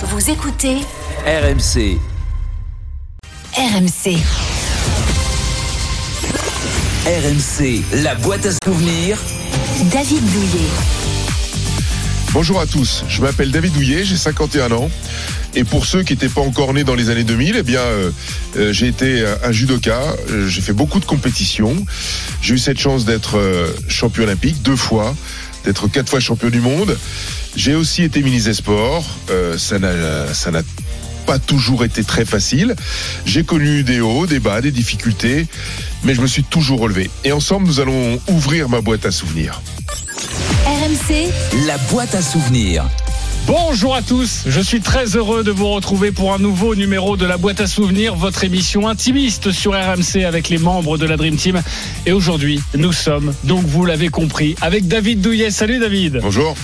Vous écoutez RMC. RMC. RMC, la boîte à souvenirs. David Douillet. Bonjour à tous, je m'appelle David Douillet, j'ai 51 ans. Et pour ceux qui n'étaient pas encore nés dans les années 2000, eh bien, euh, euh, j'ai été un judoka. Euh, j'ai fait beaucoup de compétitions. J'ai eu cette chance d'être euh, champion olympique deux fois, d'être quatre fois champion du monde. J'ai aussi été ministre des Sports. Euh, ça n'a, ça n'a pas toujours été très facile. J'ai connu des hauts, des bas, des difficultés, mais je me suis toujours relevé. Et ensemble, nous allons ouvrir ma boîte à souvenirs. RMC, La boîte à souvenirs. Bonjour à tous, je suis très heureux de vous retrouver pour un nouveau numéro de la boîte à souvenirs, votre émission intimiste sur RMC avec les membres de la Dream Team. Et aujourd'hui, nous sommes, donc vous l'avez compris, avec David Douillet. Salut David. Bonjour.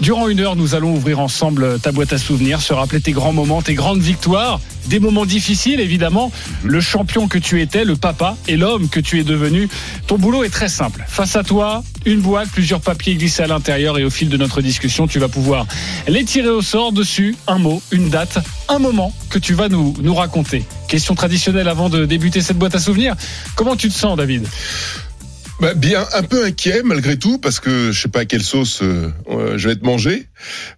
Durant une heure, nous allons ouvrir ensemble ta boîte à souvenirs, se rappeler tes grands moments, tes grandes victoires, des moments difficiles évidemment, le champion que tu étais, le papa et l'homme que tu es devenu. Ton boulot est très simple. Face à toi, une boîte, plusieurs papiers glissés à l'intérieur et au fil de notre discussion, tu vas pouvoir les tirer au sort dessus, un mot, une date, un moment que tu vas nous, nous raconter. Question traditionnelle avant de débuter cette boîte à souvenirs. Comment tu te sens David? Bah, bien, un peu inquiet malgré tout parce que je sais pas à quelle sauce euh, euh, je vais être mangé.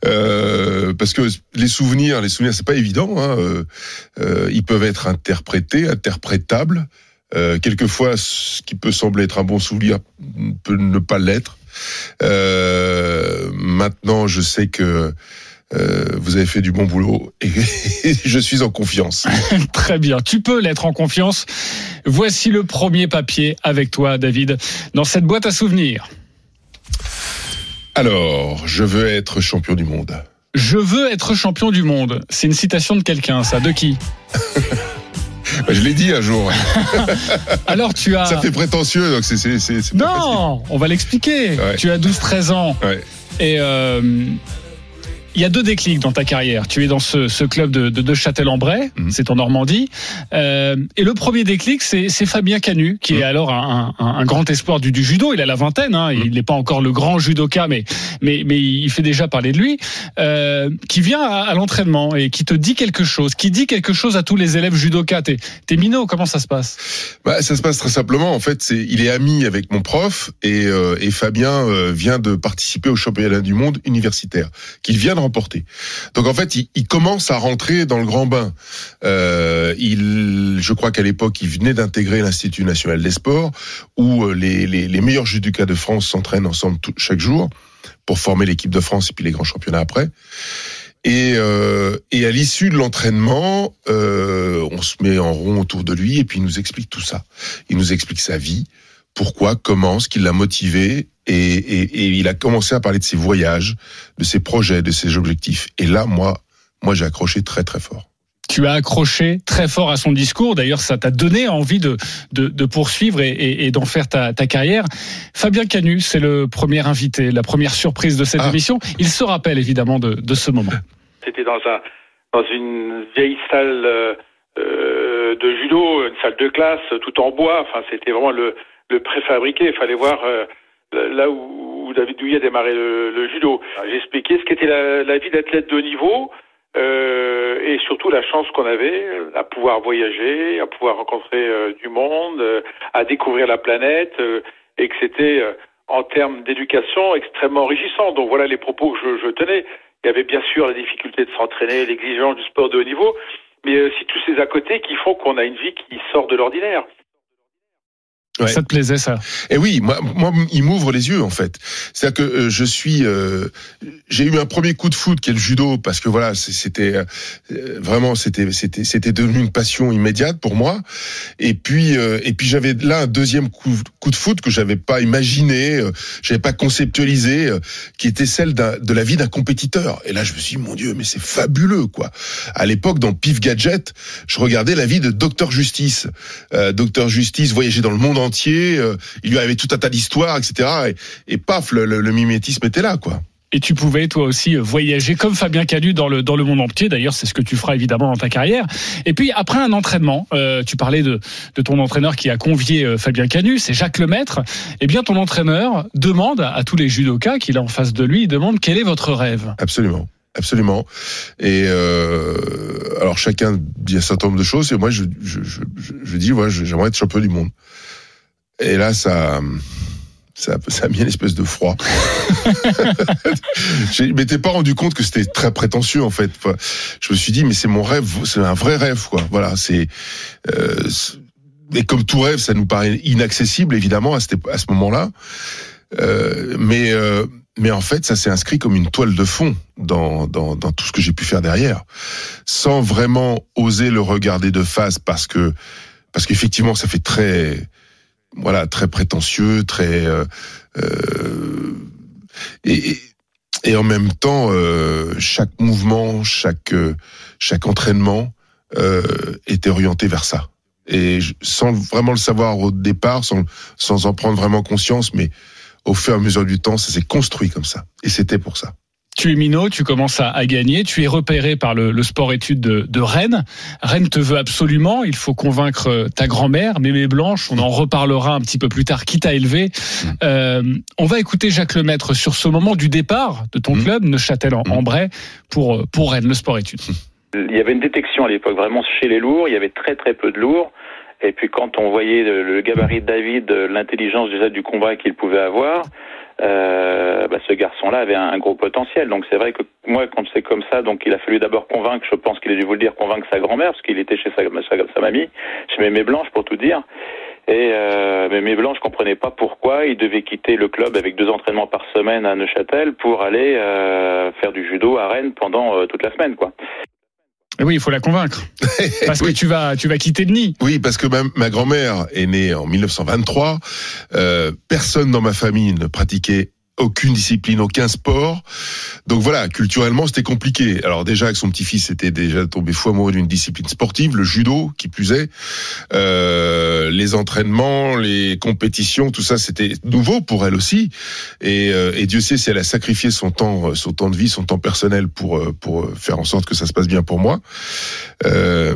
Euh, parce que les souvenirs, les souvenirs, c'est pas évident. Hein, euh, euh, ils peuvent être interprétés, interprétables. Euh, quelquefois, ce qui peut sembler être un bon souvenir peut ne pas l'être. Maintenant, je sais que euh, vous avez fait du bon boulot et je suis en confiance. Très bien, tu peux l'être en confiance. Voici le premier papier avec toi David dans cette boîte à souvenirs. Alors, je veux être champion du monde. Je veux être champion du monde. C'est une citation de quelqu'un, ça. De qui? Je l'ai dit un jour. Alors tu as. Ça fait prétentieux, donc c'est Non, on va l'expliquer. Ouais. Tu as 12-13 ans. Ouais. Et euh, y a deux déclics dans ta carrière. Tu es dans ce, ce club de, de, de Châtel-en-Bray, Mhm. c'est en Normandie. Euh, et le premier déclic, c'est Fabien Canu, qui est alors un, un- un grand espoir du, du judo. Il a la vingtaine, hein. il n'est pas encore le grand judoka, mais, mais, mais il fait déjà parler de lui. Euh, qui vient à, à l'entraînement et qui te dit quelque chose, qui dit quelque chose à tous les élèves judokas. T'es minot, comment ça se passe? Bah, ça se passe très simplement. En fait, il est ami avec mon prof et, euh, et Fabien vient de participer au championnat du monde universitaire qu'il vient de Donc en fait, il, commence à rentrer dans le grand bain. Euh, il, je crois qu'à l'époque, il venait d'intégrer l'Institut national des sports où euh, les, les, les meilleurs judokas de France s'entraînent ensemble chaque jour pour former l'équipe de France et puis les grands championnats après. Et, euh, et à l'issue de l'entraînement, euh, on se met en rond autour de lui et puis il nous explique tout ça. Il nous explique sa vie, pourquoi, comment, ce qui l'a motivé. Et, et, et il a commencé à parler de ses voyages, de ses projets, de ses objectifs. Et là, moi, moi, j'ai accroché très très fort. tu as accroché très fort à son discours. D'ailleurs, ça t'a donné envie de, de, de poursuivre et, et, et d'en faire ta, ta carrière. Fabien Canu, c'est le premier invité, la première surprise de cette Ah. émission. Il se rappelle évidemment de, de ce moment. C'était dans un dans une vieille salle euh, euh, de judo, une salle de classe, tout en bois. Enfin, c'était vraiment le, le préfabriqué. Il fallait voir euh, là où, David Douillet a démarré le, le judo. J'ai expliqué ce qu'était la, la vie d'athlète de haut niveau euh, et surtout la chance qu'on avait à pouvoir voyager, à pouvoir rencontrer euh, du monde, euh, à découvrir la planète euh, et que c'était euh, en termes d'éducation extrêmement enrichissant. Donc voilà les propos que je, je tenais. Il y avait bien sûr la difficulté de s'entraîner, l'exigence du sport de haut niveau, mais aussi tous ces à côté qui font qu'on a une vie qui sort de l'ordinaire. Ouais. Ça te plaisait ça? Et oui, moi, moi il m'ouvre les yeux en fait. C'est-à-dire que euh, je suis, euh, j'ai eu un premier coup de foot qui est le judo parce que voilà, c'était euh, vraiment, c'était, c'était, c'était devenu une passion immédiate pour moi. Et puis, euh, et puis j'avais là un deuxième coup, coup de foot que j'avais pas imaginé, euh, j'avais pas conceptualisé, euh, qui était celle de la vie d'un compétiteur. Et là, je me suis dit, mon Dieu, mais c'est fabuleux quoi. À l'époque, dans Pif Gadget, je regardais la vie de Docteur Justice. Euh, Docteur Justice voyageait dans le monde entier, euh, il lui arrivait tout un tas d'histoires, etc. Et, et paf, le, le- le mimétisme était là, quoi. Et tu pouvais toi aussi voyager comme Fabien Canu dans le dans le monde entier. D'ailleurs, c'est ce que tu feras évidemment dans ta carrière. Et puis après un entraînement, euh, tu parlais de de ton entraîneur qui a convié euh, Fabien Canu, c'est Jacques Lemaître. Eh bien, ton entraîneur demande à, à tous les judokas qu'il a en face de lui, il demande quel est votre rêve. Absolument. absolument. Et euh, alors chacun dit un certain nombre de choses, et moi je, je, je, je dis, ouais, j'aimerais être champion du monde. Et là, ça, ça, ça a mis une espèce de froid. je m'étais pas rendu compte que c'était très prétentieux en fait. Enfin, je me suis dit, mais c'est mon rêve, c'est un vrai rêve, quoi. Voilà, c'est. Euh, et comme tout rêve, ça nous paraît inaccessible évidemment à, à ce moment-là. Euh, mais euh, mais en fait, ça s'est inscrit comme une toile de fond dans, dans, dans tout ce que j'ai pu faire derrière, sans vraiment oser le regarder de face, parce que parce qu'effectivement, ça fait très voilà très prétentieux, très euh, euh et, et en même temps, euh, chaque mouvement, chaque chaque entraînement euh, était orienté vers ça. Et sans vraiment le savoir au départ, sans sans en prendre vraiment conscience, mais au fur et à mesure du temps, ça s'est construit comme ça. Et c'était pour ça. Tu es minot, tu commences à, à, gagner, tu es repéré par le, le sport-études de, de, Rennes. Rennes te veut absolument, il faut convaincre ta grand-mère, Mémé Blanche, on en reparlera un petit peu plus tard, qui t'a élevé. Euh, on va écouter Jacques Lemaître sur ce moment du départ de ton mmh. club, Neuchâtel en, en Bray, pour, pour Rennes, le sport-études. Il y avait une détection à l'époque, vraiment chez les lourds, il y avait très très peu de lourds. Et puis quand on voyait le gabarit de David, l'intelligence déjà du combat qu'il pouvait avoir, euh, bah, ce garçon-là avait un, gros potentiel. Donc c'est vrai que moi, quand c'est comme ça, donc il a fallu d'abord convaincre, je pense qu'il a dû vous le dire, convaincre sa grand-mère, parce qu'il était chez sa, sa, sa mamie, chez Mémé Blanche pour tout dire. Et euh, Mémé Blanche comprenait pas pourquoi il devait quitter le club avec deux entraînements par semaine à Neuchâtel pour aller euh, faire du judo à Rennes pendant euh, toute la semaine, quoi. Oui, il faut la convaincre. Parce oui. que tu vas, tu vas quitter le nid. Oui, parce que ma, ma grand-mère est née en 1923. Euh, personne dans ma famille ne pratiquait aucune discipline, aucun sport. Donc voilà, culturellement, c'était compliqué. Alors déjà, avec son petit-fils, était déjà tombé fou amoureux d'une discipline sportive, le judo, qui plus est. Euh, les entraînements, les compétitions, tout ça, c'était nouveau pour elle aussi. Et, euh, et, Dieu sait si elle a sacrifié son temps, son temps de vie, son temps personnel pour pour faire en sorte que ça se passe bien pour moi. Euh,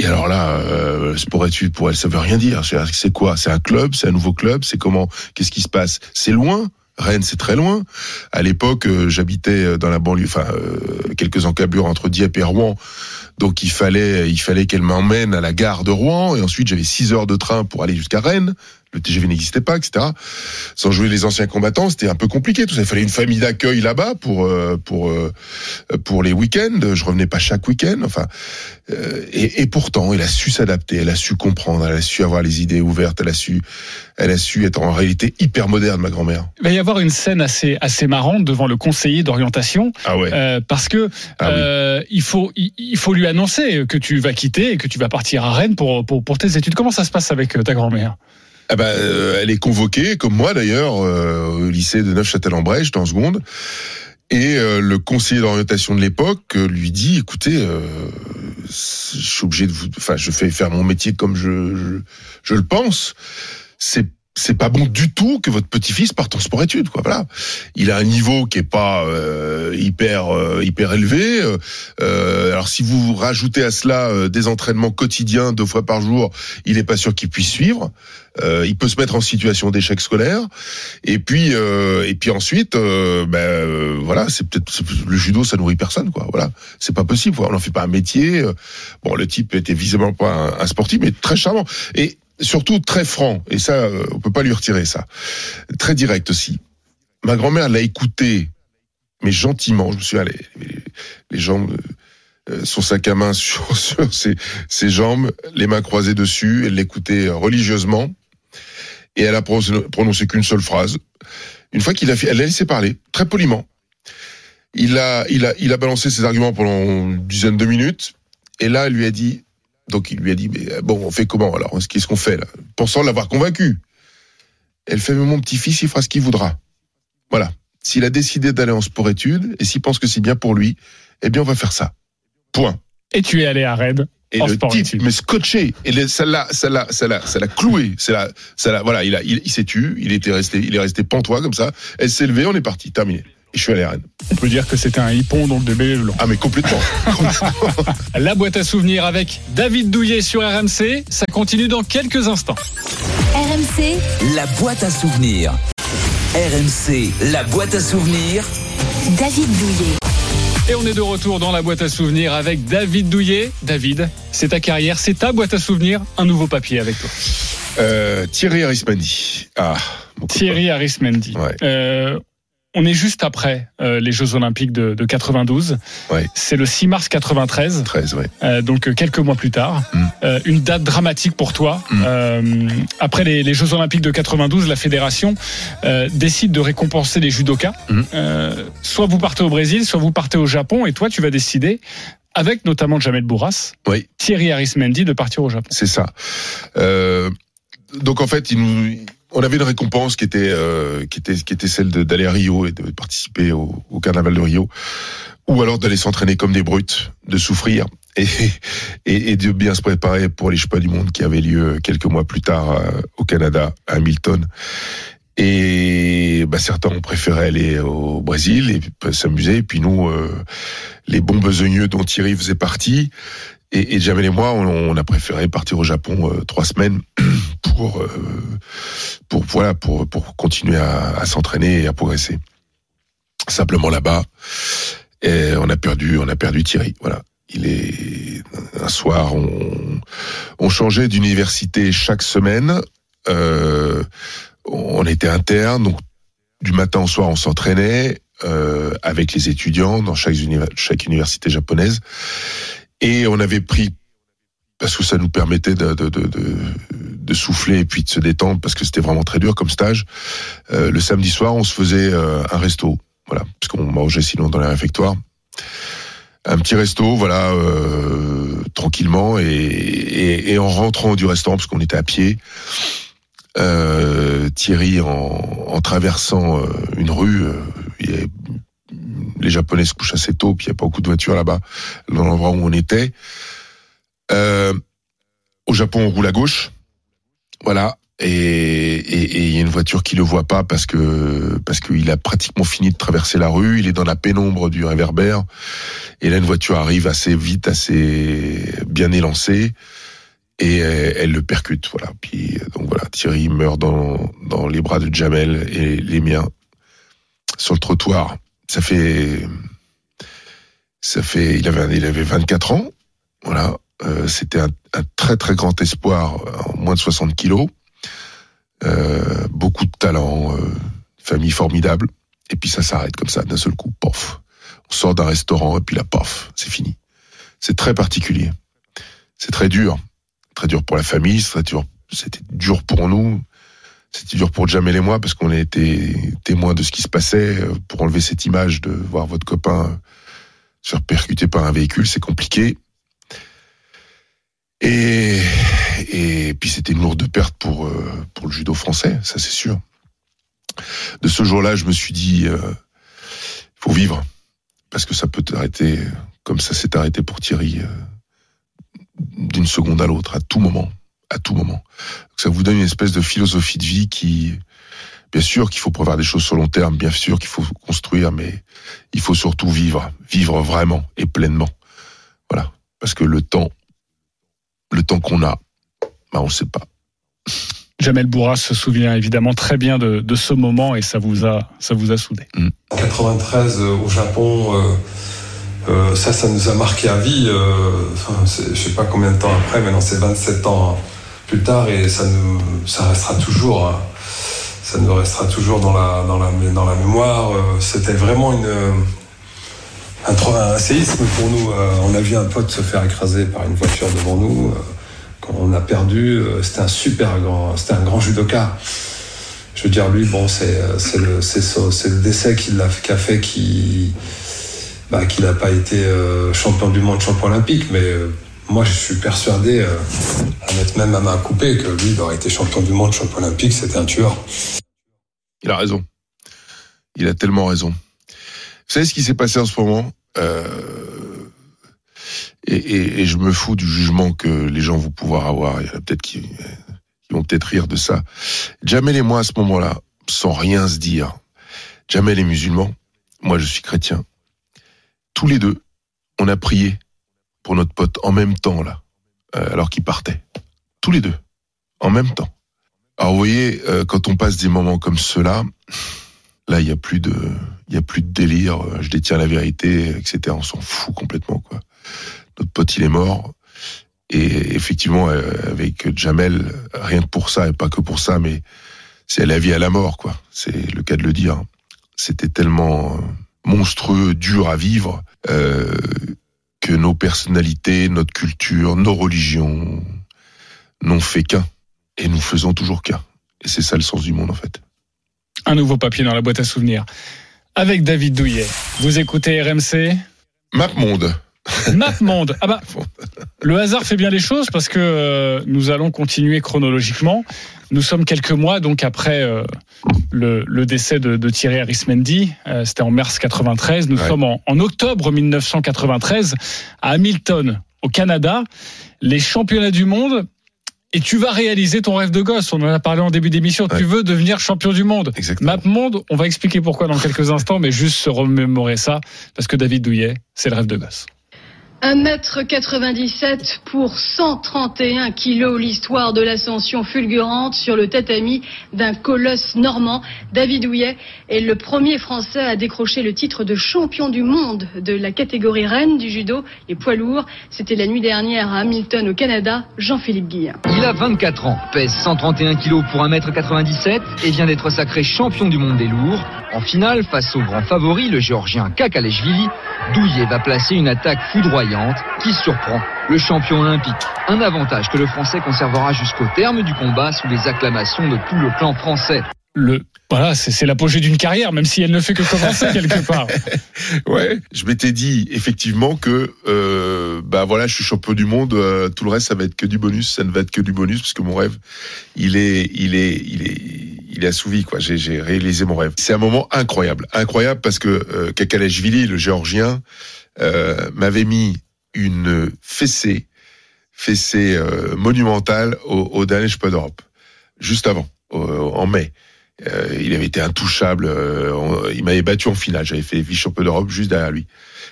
et alors là, euh, sport études pour elle, ça veut rien dire. C'est quoi? C'est un club, c'est un nouveau club, c'est comment? Qu'est-ce qui se passe? C'est loin? Rennes, c'est très loin. À l'époque, euh, j'habitais dans la banlieue, enfin euh, quelques encablures entre Dieppe et Rouen. Donc il fallait, il fallait qu'elle m'emmène à la gare de Rouen et ensuite j'avais 6 heures de train pour aller jusqu'à Rennes. Le TGV n'existait pas, etc. Sans jouer les anciens combattants, c'était un peu compliqué. Tout ça, il fallait une famille d'accueil là-bas pour euh, pour pour les week-ends. Je revenais pas chaque week-end. Enfin, et, et pourtant, elle a su s'adapter, elle a su comprendre, elle a su avoir les idées ouvertes, elle a su, elle a su être en réalité hyper moderne, ma grand-mère. Il va y avoir une scène assez assez marrante devant le conseiller d'orientation, ah ouais. euh, parce que ah euh, oui. il faut il, il, faut lui annoncer que tu vas quitter et que tu vas partir à Rennes pour pour, pour tes études. Comment ça se passe avec ta grand-mère? Ah ben, euh, elle est convoquée, comme moi d'ailleurs, euh, au lycée de Neufchâtel-en-Bray, en seconde. Et euh, le conseiller d'orientation de l'époque lui dit "Écoutez, euh, je suis obligé de vous, enfin, je fais faire mon métier comme je je, je le pense. C'est c'est pas bon du tout que votre petit-fils parte en sport-études, quoi. Voilà, il a un niveau qui est pas euh, hyper euh, hyper élevé. Euh, alors si vous rajoutez à cela euh, des entraînements quotidiens deux fois par jour, il est pas sûr qu'il puisse suivre. Euh, il peut se mettre en situation d'échec scolaire. Et puis euh, et puis ensuite, ben voilà, c'est peut-être le judo, ça nourrit personne, quoi. Voilà, c'est pas possible. On n'en fait pas un métier. Bon, le type était visiblement pas un, un sportif, mais très charmant. Et surtout très franc, et ça, on peut pas lui retirer ça. Très direct aussi. Ma grand-mère l'a écouté, mais gentiment. Je me souviens, les, les, jambes, euh, son sac à main sur, ses, jambes, les mains croisées dessus. Elle l'écoutait religieusement, et elle a prononcé qu'une seule phrase. Une fois qu'il a elle l'a laissé parler, très poliment. Il a, il a, il a balancé ses arguments pendant une dizaine de minutes, et là, elle lui a dit donc il lui a dit, mais bon, on fait comment alors? Qu'est-ce qu'on fait là? Pensant l'avoir convaincu. Elle fait, mais mon petit-fils, il fera ce qu'il voudra. Voilà. S'il a décidé d'aller en sport-études, et s'il pense que c'est bien pour lui, eh bien on va faire ça. Point. Et tu es allé à Rennes et en le sport type, mais scotché, et ça l'a, ça l'a, ça l'a, ça l'a cloué, ça l'a, ça l'a, voilà, il a, il, il s'est tu, il était resté, il est resté pantois comme ça. Elle s'est levée, on est parti, terminé. Je suis allé à Rennes. On peut dire que c'était un hippon donc de bébé blanc. Ah mais complètement. La boîte à souvenirs avec David Douillet sur RMC, ça continue dans quelques instants. RMC, la boîte à souvenirs. RMC, la boîte à souvenirs. David Douillet. Et on est de retour dans la boîte à souvenirs avec David Douillet. David, c'est ta carrière, c'est ta boîte à souvenirs. Un nouveau papier avec toi. Euh, Thierry Arismandi. Ah. Thierry Arismendi. Ouais. Euh, on est juste après euh, les Jeux Olympiques de, de 92. Ouais. C'est le 6 mars 93. 13, ouais. Euh, donc euh, quelques mois plus tard. Mm. Euh, une date dramatique pour toi. Mm. Euh, après les, les Jeux Olympiques de 92, la fédération euh, décide de récompenser les judokas. Mm. Euh, soit vous partez au Brésil, soit vous partez au Japon, et toi tu vas décider, avec notamment Jamel Bourras, Oui. Thierry Arismendi, de partir au Japon. C'est ça. Euh, donc en fait, il nous, on avait une récompense qui était euh, qui était qui était celle d'aller à Rio et de participer au, carnaval de Rio, ou alors d'aller s'entraîner comme des brutes, de souffrir et, et, de bien se préparer pour les Championnats du monde qui avaient lieu quelques mois plus tard euh, au Canada, à Hamilton. Et bah, certains ont préféré aller au Brésil et puis, s'amuser. Et puis nous, euh, les bons besogneux dont Thierry faisait partie, et, Jamel et moi, on, a préféré partir au Japon euh, trois semaines pour, euh, pour voilà, pour pour continuer à, s'entraîner et à progresser. Simplement là-bas, on a perdu, on a perdu Thierry. Voilà. Il est un soir, on, on changeait d'université chaque semaine. Euh, on était interne, donc du matin au soir, on s'entraînait avec les étudiants dans chaque université japonaise. Et on avait pris, parce que ça nous permettait de, de, de, de, souffler et puis de se détendre, parce que c'était vraiment très dur comme stage, euh, le samedi soir, on se faisait euh, un resto. Voilà, parce qu'on mangeait sinon dans les réfectoires. Un petit resto, voilà, euh, tranquillement, et, et, et en rentrant du restaurant, parce qu'on était à pied, euh, Thierry, en, en traversant euh, une rue, euh, il y les Japonais se couchent assez tôt, puis il n'y a pas beaucoup de voitures là-bas, dans l'endroit où on était. Euh, au Japon, on roule à gauche, voilà, et il y a une voiture qui le voit pas parce que parce qu'il a pratiquement fini de traverser la rue, il est dans la pénombre du réverbère, et là une voiture arrive assez vite, assez bien élancée et elle le percute. Voilà. Puis donc voilà, Thierry meurt dans dans les bras de Jamel et les miens sur le trottoir. Ça fait il avait il avait 24 ans. Voilà, Euh, c'était un, très très grand espoir en moins de 60 kilos. Euh, beaucoup de talent, euh, famille formidable. Et puis ça s'arrête comme ça d'un seul coup. Pof. On sort d'un restaurant et puis là, pof, c'est fini. C'est très particulier. C'est très dur très dur pour la famille, c'était dur pour nous, c'était dur pour Jamel et moi parce qu'on a été témoins de ce qui se passait. Euh, Pour enlever cette image de voir votre copain euh, se faire percuter par un véhicule, c'est compliqué. Et, puis c'était une lourde perte pour euh, pour le judo français, ça c'est sûr. De ce jour-là, je me suis dit, faut vivre parce que ça peut t'arrêter comme ça s'est arrêté pour Thierry. d'une seconde à l'autre, à tout moment, à tout moment. Ça vous donne une espèce de philosophie de vie qui, bien sûr qu'il faut prévoir des choses sur long terme, bien sûr qu'il faut construire, mais il faut surtout vivre, vivre vraiment et pleinement. Voilà, parce que le temps, le temps qu'on a, bah on ne sait pas. Jamel Bourras se souvient évidemment très bien de, de ce moment et ça vous a, ça vous a soudé. En 93 euh, au Japon, euh, euh, ça, ça nous a marqué à vie. euh, enfin, je sais pas combien de temps après, maintenant c'est 27 ans plus tard et ça nous, ça restera toujours, hein. ça nous restera toujours dans la, dans la, dans la mémoire. Euh, C'était vraiment une, un, un séisme pour nous. Euh, on a vu un pote se faire écraser par une voiture devant nous. euh, quand on a perdu, c'était un super grand, c'était un grand judoka je veux dire, lui, bon, c'est c'est le, c'est le décès qui l'a qui a fait qu'il bah, qu'il n'a pas été champion du monde, champion olympique. Mais moi, je suis persuadé, euh, à mettre même à main coupée, que lui, il aurait été champion du monde, champion olympique, c'était un tueur. Il a raison. Il a tellement raison. Vous savez ce qui s'est passé en ce moment Euh, et, je me fous du jugement que les gens vont pouvoir avoir. Il y en a peut-être qui, qui vont peut-être rire de ça. Jamel et moi, à ce moment-là, sans rien se dire, Jamel est musulman, moi je suis chrétien. Tous les deux, on a prié pour notre pote en même temps, là, euh, alors qu'il partait. Tous les deux, en même temps. Alors vous voyez, euh, quand on passe des moments comme ceux-là, Là, il y a plus de, y a plus de délire. Je détiens la vérité, etc. On s'en fout complètement, quoi. Notre pote, il est mort. Et effectivement, euh, avec Jamel, rien que pour ça, et pas que pour ça, mais c'est à la vie à la mort, quoi. C'est le cas de le dire. C'était tellement euh, monstrueux, dur à vivre, euh, que nos personnalités, notre culture, nos religions n'ont fait qu'un. Et nous faisons toujours qu'un. Et c'est ça le sens du monde, en fait. Un nouveau papier dans la boîte à souvenirs. Avec David Douillet. Vous écoutez RMC Map Monde. Monde. Ah bah, le hasard fait bien les choses parce que euh, nous allons continuer chronologiquement. Nous sommes quelques mois donc après euh, le, le, décès de, de Thierry Arismendi. Euh, C'était en mars 93. Nous Ouais. sommes en, en octobre 1993 à Hamilton, au Canada. Les championnats du monde. Et tu vas réaliser ton rêve de gosse. On en a parlé en début d'émission. Tu veux devenir champion du monde. Exactement. Map Monde, on va expliquer pourquoi dans quelques instants, mais juste se remémorer ça, parce que David Douillet, c'est le rêve de gosse. 1m97 pour 131 kilos, l'histoire de l'ascension fulgurante sur le tatami d'un colosse normand. David Houillet est le premier Français à décrocher le titre de champion du monde de la catégorie reine du judo, les poids lourds. C'était la nuit dernière à Hamilton au Canada, Jean-Philippe Guillen. Il a 24 ans, pèse 131 kilos pour 1m97 et vient d'être sacré champion du monde des lourds. En finale, face au grand favori, le géorgien Kakaleshvili, Douillet va placer une attaque foudroyante qui surprend le champion olympique. Un avantage que le Français conservera jusqu'au terme du combat sous les acclamations de tout le clan français. Le, voilà, c'est c'est l'apogée d'une carrière, même si elle ne fait que commencer quelque part. Ouais, je m'étais dit effectivement que euh, bah voilà, je suis champion du monde. euh, tout le reste, ça va être que du bonus. Ça ne va être que du bonus parce que mon rêve, il est, il est, il est, il est assouvi quoi. J'ai, réalisé mon rêve. C'est un moment incroyable, incroyable parce que euh, Kakalashvili, le géorgien, euh, m'avait mis une fessée, fessée euh, monumentale au, au dernier championnat d'Europe, juste avant, en mai. Euh, il avait été intouchable. euh, il m'avait battu en finale. J'avais fait vice-champion d'Europe juste derrière lui.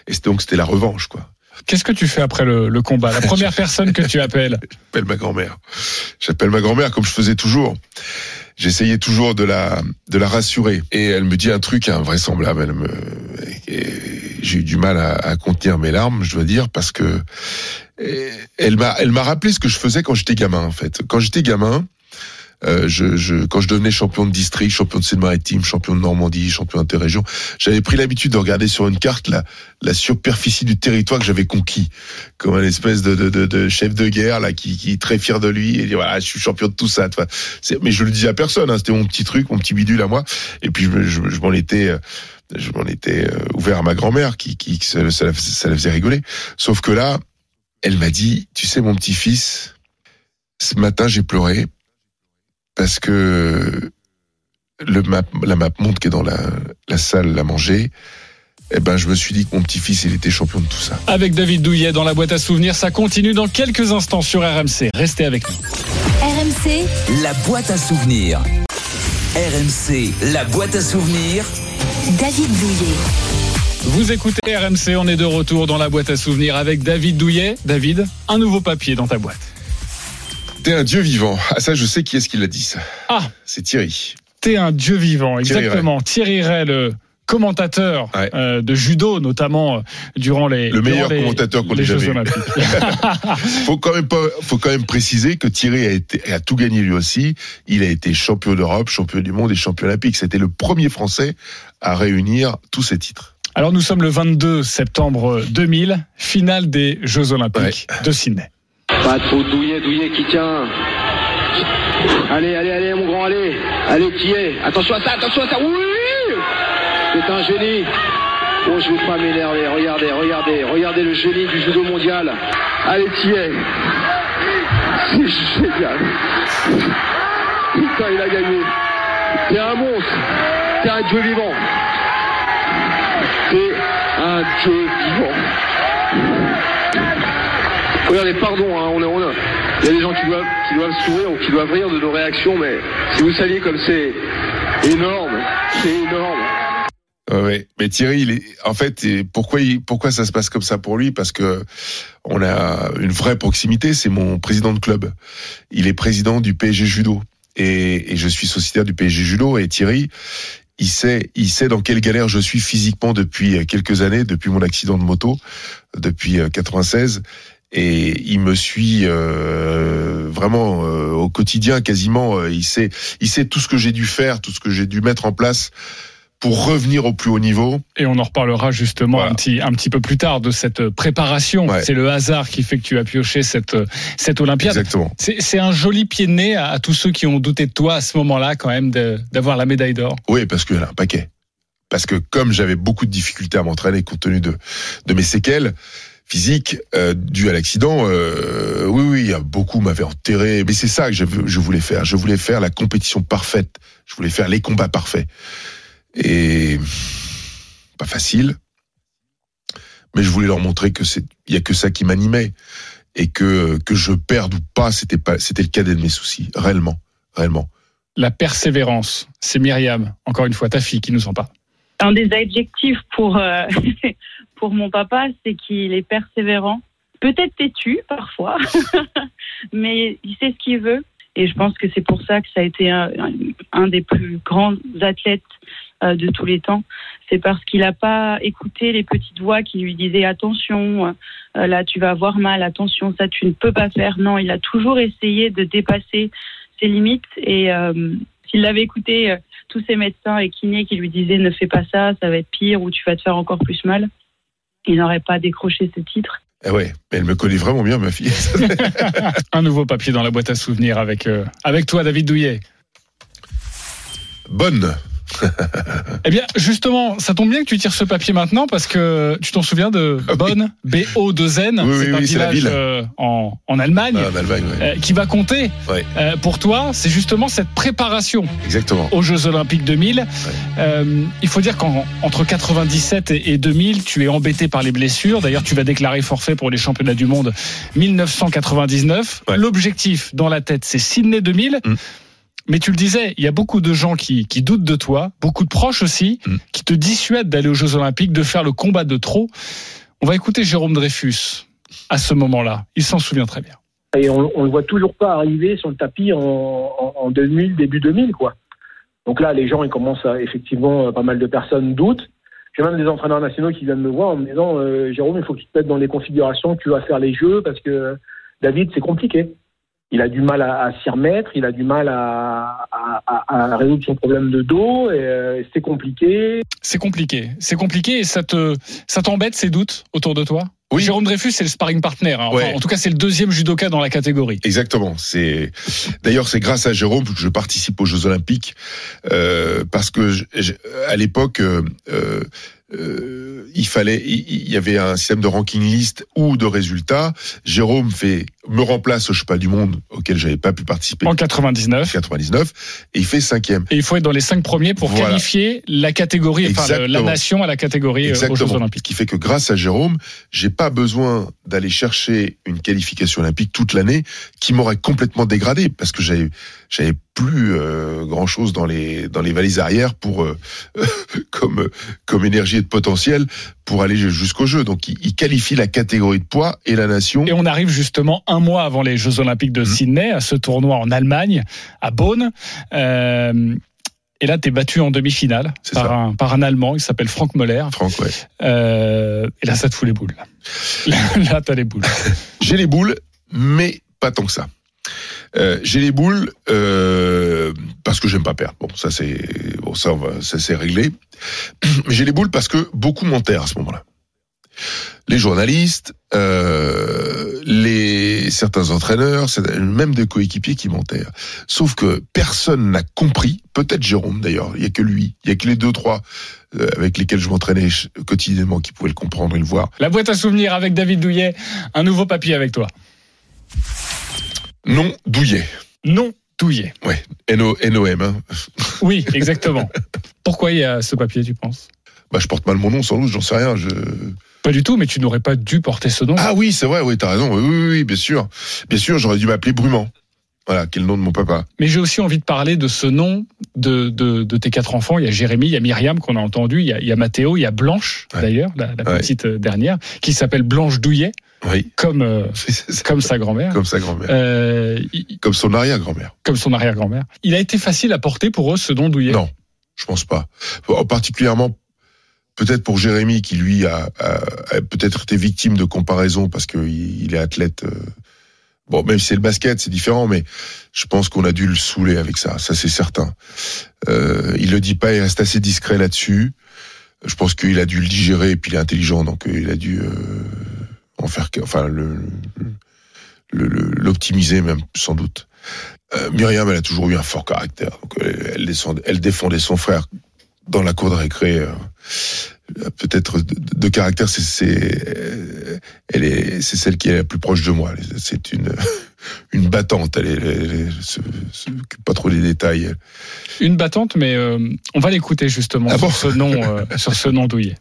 Et donc c'était la revanche, quoi. Qu'est-ce que tu fais après le, combat? La première personne que tu appelles J'appelle ma grand-mère. J'appelle ma grand-mère comme je faisais toujours. J'essayais toujours de la de la rassurer. Et elle me dit un truc invraisemblable. J'ai eu du mal à, à contenir mes larmes, je dois dire, parce que elle m'a elle m'a rappelé ce que je faisais quand j'étais gamin, en fait. Quand j'étais gamin. Euh, je, je, quand je devenais champion de district, champion de Seine-Maritime, champion de Normandie, champion d'interrégion, j'avais pris l'habitude de regarder sur une carte la, la superficie du territoire que j'avais conquis, comme un espèce de, de, de, de chef de guerre là qui, qui est très fier de lui et dit voilà je suis champion de tout ça. Mais je le disais à personne, hein, c'était mon petit truc, mon petit bidule à moi. Et puis je, je, je m'en étais, euh, je m'en étais euh, ouvert à ma grand-mère qui, qui, ça, ça ça la faisait rigoler. Sauf que là, elle m'a dit, tu sais mon petit-fils, ce matin j'ai pleuré parce que le map, la map monde qui est dans la, la salle à manger, eh ben je me suis dit que mon petit-fils il était champion de tout ça. Avec David Douillet dans la boîte à souvenirs, ça continue dans quelques instants sur RMC. Restez avec nous. RMC, La boîte à souvenirs. RMC, la boîte à souvenirs. David Douillet. Vous écoutez RMC, on est de retour dans la boîte à souvenirs avec David Douillet. David, un nouveau papier dans ta boîte. T'es un dieu vivant. Ah ça je sais qui est-ce qui l'a dit ça. Ah. C'est Thierry. T'es un dieu vivant, exactement. Thierry Ray, le commentateur Ouais. euh, de judo, notamment euh, durant les Le meilleur les- commentateur qu'on ait jamais. Faut quand même pas, faut quand même préciser que Thierry a été, a tout gagné lui aussi. Il a été champion d'Europe, champion du monde et champion olympique. C'était le premier Français à réunir tous ces titres. Alors nous sommes le 22 septembre 2000, finale des Jeux Olympiques de Sydney. Pas faute, Douillet, Douillet qui tient. Allez, allez, allez, mon grand, allez. Allez, qui est? Attention à ça, attention à ça. Oui C'est un génie. Oh, je veux pas m'énerver. Regardez, regardez, regardez le génie du judo mondial. Allez, qui est? C'est génial. Putain, il a gagné. T'es un monstre. T'es un dieu vivant. T'es un dieu vivant. Regardez, pardon, hein, on est, on est- il y a des gens qui doivent, qui doivent sourire ou qui doivent rire de nos réactions, mais si vous saviez comme c'est énorme, c'est énorme. Ouais. Mais Thierry, il est, en fait, pourquoi, pourquoi ça se passe comme ça pour lui? Parce que on a une vraie proximité. C'est mon président de club. Il est président du PSG Judo et, et je suis sociétaire du PSG Judo. Et Thierry, il sait, il sait dans quelle galère je suis physiquement depuis quelques années, depuis mon accident de moto, depuis 96 et il me suit euh, vraiment euh, au quotidien quasiment euh, il sait il sait tout ce que j'ai dû faire tout ce que j'ai dû mettre en place pour revenir au plus haut niveau. Et on en reparlera justement un, petit, un petit peu plus tard de cette préparation. C'est le hasard qui fait que tu as pioché cette, cette Olympiade. Exactement. C'est un joli pied de nez à, tous ceux qui ont douté de toi à ce moment-là, quand même, d'avoir la médaille d'or. Oui, parce en a un paquet. Parce que comme j'avais beaucoup de difficultés à m'entraîner compte tenu de, de mes séquelles, physique euh, dû à l'accident, euh, oui, oui, beaucoup m'avaient enterré. Mais c'est ça que je, je, voulais faire. Je voulais faire la compétition parfaite. Je voulais faire les combats parfaits. Et pas facile. Mais je voulais leur montrer que c'est, il y a que ça qui m'animait et que que je perde ou pas, c'était pas, c'était le cadet de mes soucis, réellement, réellement. La persévérance, c'est Myriam, encore une fois ta fille qui nous en parle. Un des adjectifs pour euh, pour mon papa, c'est qu'il est persévérant, peut-être têtu parfois, mais il sait ce qu'il veut. Et je pense que c'est pour ça que ça a été un, des plus grands athlètes euh, de tous les temps. C'est parce qu'il n'a pas écouté les petites voix qui lui disaient attention, euh, là tu vas avoir mal, attention, ça tu ne peux pas faire. Non, il a toujours essayé de dépasser ses limites. Et euh, s'il avait écouté tous ces médecins et kinés qui lui disaient ne fais pas ça, ça va être pire ou tu vas te faire encore plus mal, il n'aurait pas décroché ce titre. Eh ouais, elle me connaît vraiment bien, ma fille. Un nouveau papier dans la boîte à souvenirs avec, euh, avec toi, David Douillet. Bonne. eh bien, justement, ça tombe bien que tu tires ce papier maintenant parce que tu t'en souviens de Ah Bonn, B-O-2-N, Oui, c'est oui, un oui, c'est la village ville. euh, en, en Allemagne, Ah, en Allemagne, euh, qui va compter euh, pour toi. C'est justement cette préparation Exactement. aux Jeux Olympiques 2000. Euh, il faut dire qu'entre 97 et et 2000, tu es embêté par les blessures. D'ailleurs, tu vas déclarer forfait pour les championnats du monde 1999. Ouais. L'objectif dans la tête, c'est Sydney 2000. Mm. Mais tu le disais, il y a beaucoup de gens qui, qui doutent de toi, beaucoup de proches aussi, Mm. qui te dissuadent d'aller aux Jeux Olympiques, de faire le combat de trop. On va écouter Jérôme Dreyfus à ce moment-là. Il s'en souvient très bien. Et on, on le voit toujours pas arriver sur le tapis en, en, en 2000, début 2000, quoi. Donc là, les gens, ils commencent à, effectivement, euh, pas mal de personnes doutent. J'ai même des entraîneurs nationaux qui viennent me voir en me disant, euh, Jérôme, il faut que tu te mettes dans les configurations tu vas faire les jeux parce que David, c'est compliqué. Il a du mal à, à s'y remettre, il a du mal à, à, à- à résoudre son problème de dos, et euh, c'est compliqué. C'est compliqué. C'est compliqué et ça te, ça t'embête ces doutes autour de toi? Oui. Jérôme Dreyfus, c'est le sparring partner. hein. Enfin, Ouais. En tout cas, c'est le deuxième judoka dans la catégorie. Exactement. C'est d'ailleurs c'est grâce à Jérôme que je participe aux Jeux Olympiques euh, parce que je- je- à l'époque euh, euh, euh, il fallait il il y avait un système de ranking list ou de résultats. Jérôme fait me remplace au Championnat du Monde auquel j'avais pas pu participer En en 99. 99 et il fait cinquième. Et il faut être dans les cinq premiers pour Voilà. qualifier la catégorie, enfin la Exactement. nation à la catégorie euh, aux Jeux Exactement. Ce Olympiques. qui fait que grâce à Jérôme, j'ai pas besoin d'aller chercher une qualification olympique toute l'année qui m'aurait complètement dégradé parce que j'avais j'avais plus grand chose dans les dans les valises arrière pour euh, comme comme énergie et de potentiel pour aller jusqu'au jeu. Donc il, il qualifie la catégorie de poids et la nation. Et on arrive justement un mois avant les Jeux Olympiques de Sydney, à ce tournoi en Allemagne, à Bonn. Euh, et là, tu es battu en demi-finale par un, par un Allemand, il s'appelle Franck Moller. Franck, ouais. Euh, et là, ça te fout les boules. Là, là t'as les boules. J'ai les boules, mais pas tant que ça. Euh, j'ai les boules euh, parce que j'aime pas perdre. Bon, ça c'est bon, ça, c'est réglé. Mais j'ai les boules parce que beaucoup m'enterrent à ce moment-là. Les journalistes, euh, les certains entraîneurs, même des coéquipiers qui m'enterrent. Sauf que personne n'a compris. Peut-être Jérôme d'ailleurs. Il y a que lui. Il y a que les deux trois euh, avec lesquels je m'entraînais quotidiennement qui pouvaient le comprendre et le voir. La boîte à souvenirs avec David Douillet. Un nouveau papier avec toi. Non, Douillet. Non, Douillet. Ouais, N-O- N-O-M. Hein. Oui, exactement. Pourquoi il y a ce papier, tu penses? Bah, je porte mal mon nom, sans doute, j'en sais rien. Je... Pas du tout, mais tu n'aurais pas dû porter ce nom. Ah oui, c'est vrai, oui, t'as raison. Oui, oui, oui, bien sûr. Bien sûr, j'aurais dû m'appeler Brumant. Voilà, quel nom de mon papa. Mais j'ai aussi envie de parler de ce nom de, de, de tes quatre enfants. Il y a Jérémy, il y a Myriam qu'on a entendu, il y a, il y a Mathéo, il y a Blanche Ouais. d'ailleurs, la, la Ouais. petite euh, dernière, qui s'appelle Blanche Douillet, Oui, comme, euh, comme sa grand-mère. comme sa grand-mère. Euh, Comme son arrière-grand-mère. comme son arrière-grand-mère. Il a été facile à porter pour eux ce nom Douillet? Non. je pense pas. Particulièrement peut-être pour Jérémy qui lui a, a- a peut-être été victime de comparaison parce qu'il il est athlète. euh, Bon, même si c'est le basket, c'est différent, mais je pense qu'on a dû le saouler avec ça, ça c'est certain. Euh, il le dit pas, il reste assez discret là-dessus. Je pense qu'il a dû le digérer et puis il est intelligent, donc euh, il a dû euh, en faire, enfin le le- le- l'optimiser même sans doute. Euh, Myriam, elle a toujours eu un fort caractère. Donc elle, elle, elle défendait son frère dans la cour de récré. euh, Peut-être de, de caractère, c'est c'est euh, elle est c'est celle qui est la plus proche de moi. C'est une une battante. Elle, est- elle, elle se, se occupe pas trop des détails. Une battante, mais euh, on va l'écouter justement Ah sur bon ce nom, euh, sur ce nom douillet.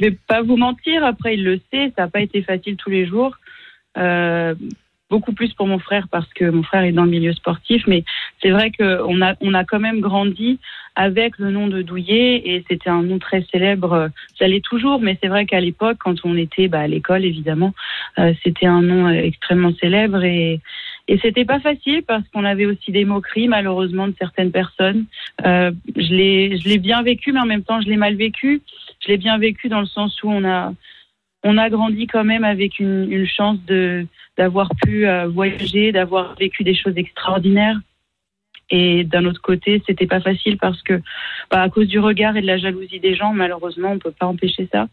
Je vais pas vous mentir, après il le sait, ça n'a pas été facile tous les jours. Euh, beaucoup plus pour mon frère parce que mon frère est dans le milieu sportif, mais c'est vrai qu'on a, on a quand même grandi avec le nom de Douillet et c'était un nom très célèbre. Ça l'est toujours, mais c'est vrai qu'à l'époque, quand on était bah, à l'école, évidemment, euh, c'était un nom euh, extrêmement célèbre et, et c'était pas facile parce qu'on avait aussi des moqueries, malheureusement, de certaines personnes. Euh, je l'ai, je l'ai bien vécu, mais en même temps, je l'ai mal vécu. Je l'ai bien vécu dans le sens où on a, on a grandi quand même avec une, chance de d'avoir pu euh, voyager, d'avoir vécu des choses extraordinaires. Et d'un autre côté, c'était pas facile parce que, bah, à cause du regard et de la jalousie des gens, malheureusement, on peut pas empêcher ça.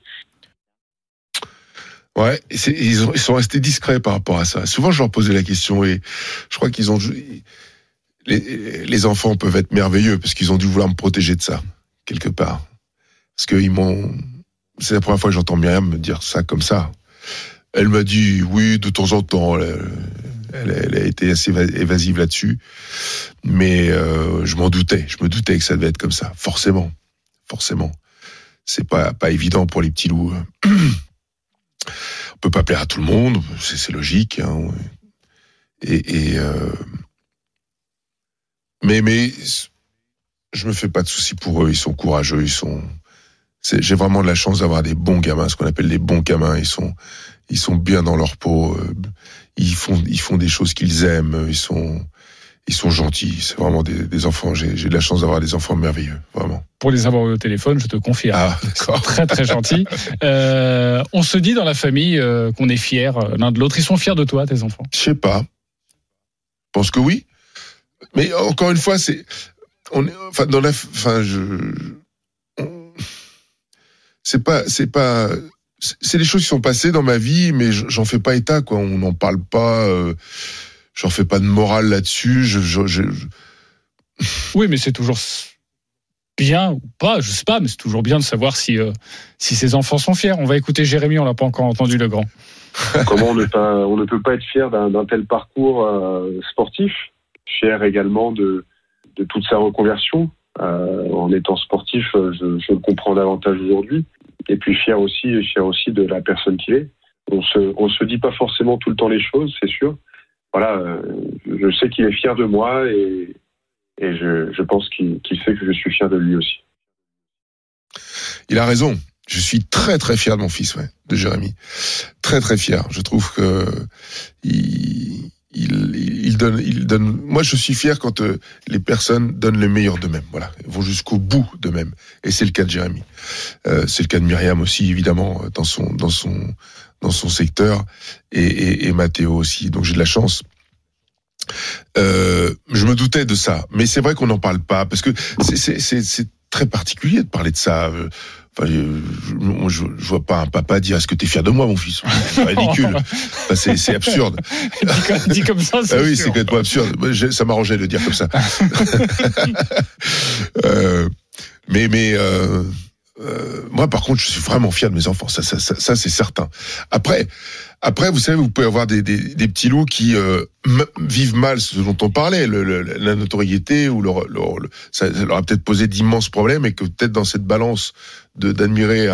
Ouais, ils sont restés discrets par rapport à ça. Souvent, je leur posais la question et je crois qu'ils ont. Les, les enfants peuvent être merveilleux parce qu'ils ont dû vouloir me protéger de ça, quelque part. Parce qu'ils m'ont. C'est la première fois que j'entends Myriam me dire ça comme ça. Elle m'a dit oui, de temps en temps. Elle, a été assez éva- évasive là-dessus. Mais euh, je m'en doutais. Je me doutais que ça devait être comme ça. Forcément. Forcément. C'est pas, pas évident pour les petits loups. On peut pas plaire à tout le monde, c'est c'est logique. hein. Et, et, euh, mais mais je me fais pas de soucis pour eux. Ils sont courageux. Ils sont. J'ai vraiment de la chance d'avoir des bons gamins, ce qu'on appelle des bons gamins. Ils sont ils sont bien dans leur peau. euh, Ils font ils font des choses qu'ils aiment. Ils sont ils sont gentils. C'est vraiment des, des enfants. J'ai de la chance d'avoir des enfants merveilleux, vraiment. Pour les avoir au téléphone, je te confirme. Ah. Très très gentil. Euh, on se dit dans la famille euh, qu'on est fiers euh, l'un de l'autre. Ils sont fiers de toi, tes enfants. Je sais pas. Je pense que oui. Mais encore une fois, c'est, on est, enfin, dans la, enfin, je, c'est pas, c'est pas, c'est des choses qui sont passées dans ma vie, mais je- j'en fais pas état, quoi. On n'en parle pas, euh, j'en fais pas de morale là-dessus. Je, je, je- je- Oui, mais c'est toujours bien ou pas, je sais pas, mais c'est toujours bien de savoir si euh, si ses enfants sont fiers. On va écouter Jérémy, on l'a pas encore entendu le grand. Comment on ne, pas, on ne peut pas être fier d'un d'un tel parcours euh, sportif, fier également de, de toute sa reconversion? Euh, en étant sportif, euh, je, le comprends davantage aujourd'hui. Et puis fier aussi, fier aussi de la personne qu'il est. On se, se dit pas forcément tout le temps les choses, c'est sûr. Voilà, euh, je sais qu'il est fier de moi et, je, pense qu'il qu'il sait que je suis fier de lui aussi. il a raison. Je suis très très fier de mon fils, de Jérémy. Très très fier. Je trouve que il, il, il donne, il donne. Moi, je suis fier quand euh, les personnes donnent le meilleur d'eux-mêmes. Voilà, Ils vont jusqu'au bout d'eux-mêmes. Et c'est le cas de Jérémy. Euh, c'est le cas de Myriam aussi, évidemment, dans son dans son dans son secteur, et, et, et Mathéo aussi. Donc j'ai de la chance. Euh, je me doutais de ça, mais c'est vrai qu'on n'en parle pas parce que c'est- très particulier de parler de ça. Enfin, je, vois pas un papa dire est-ce que t'es fier de moi, mon fils? C'est ridicule. Enfin, c'est absurde. dit, comme, dit comme ça, c'est Ah oui, c'est complètement absurde. Ça m'arrangeait de le dire comme ça. Euh, mais mais euh, euh, moi, par contre, je suis vraiment fier de mes enfants. Ça, c'est certain. Après, après, vous savez, vous pouvez avoir des, petits loups qui euh, vivent mal ce dont on parlait, la notoriété ou ça, leur a peut-être posé d'immenses problèmes et que peut-être dans cette balance de d'admirer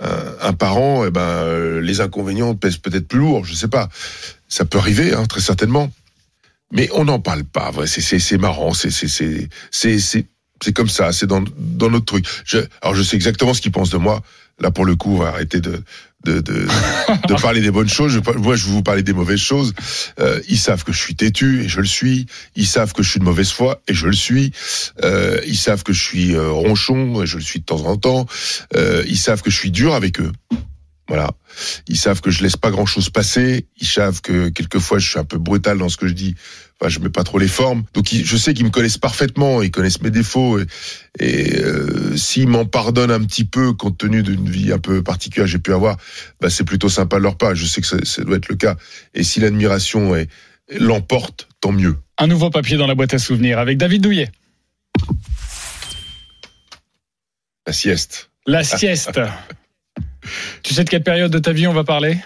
un, parent, eh ben euh, les inconvénients pèsent peut-être plus lourd. Je sais pas. Ça peut arriver, hein, très certainement. Mais on n'en parle pas. C'est marrant. C'est c'est comme ça. C'est dans dans notre truc. Je, alors je sais exactement ce qu'ils pensent de moi. Là pour le coup, on va arrêter de de, de, de parler des bonnes choses. Je, moi, je vais vous parler des mauvaises choses. Euh, ils savent que je suis têtu et je le suis. Ils savent que je suis de mauvaise foi et je le suis. Euh, ils savent que je suis euh, ronchon et je le suis de temps en temps. Euh, ils savent que je suis dur avec eux. Voilà. Ils savent que je laisse pas grand chose passer. Ils savent que quelquefois je suis un peu brutal dans ce que je dis. Enfin, je mets pas trop les formes. Donc, ils- je sais qu'ils me connaissent parfaitement. Ils connaissent mes défauts. Et, et, euh, s'ils m'en pardonnent un petit peu, compte tenu d'une vie un peu particulière que j'ai pu avoir, bah, c'est plutôt sympa de leur part. Je sais que ça, ça doit être le cas. Et si l'admiration l'emporte, tant mieux. Un nouveau papier dans la boîte à souvenirs avec David Douillet. La sieste. La sieste. tu sais de quelle période de ta vie on va parler?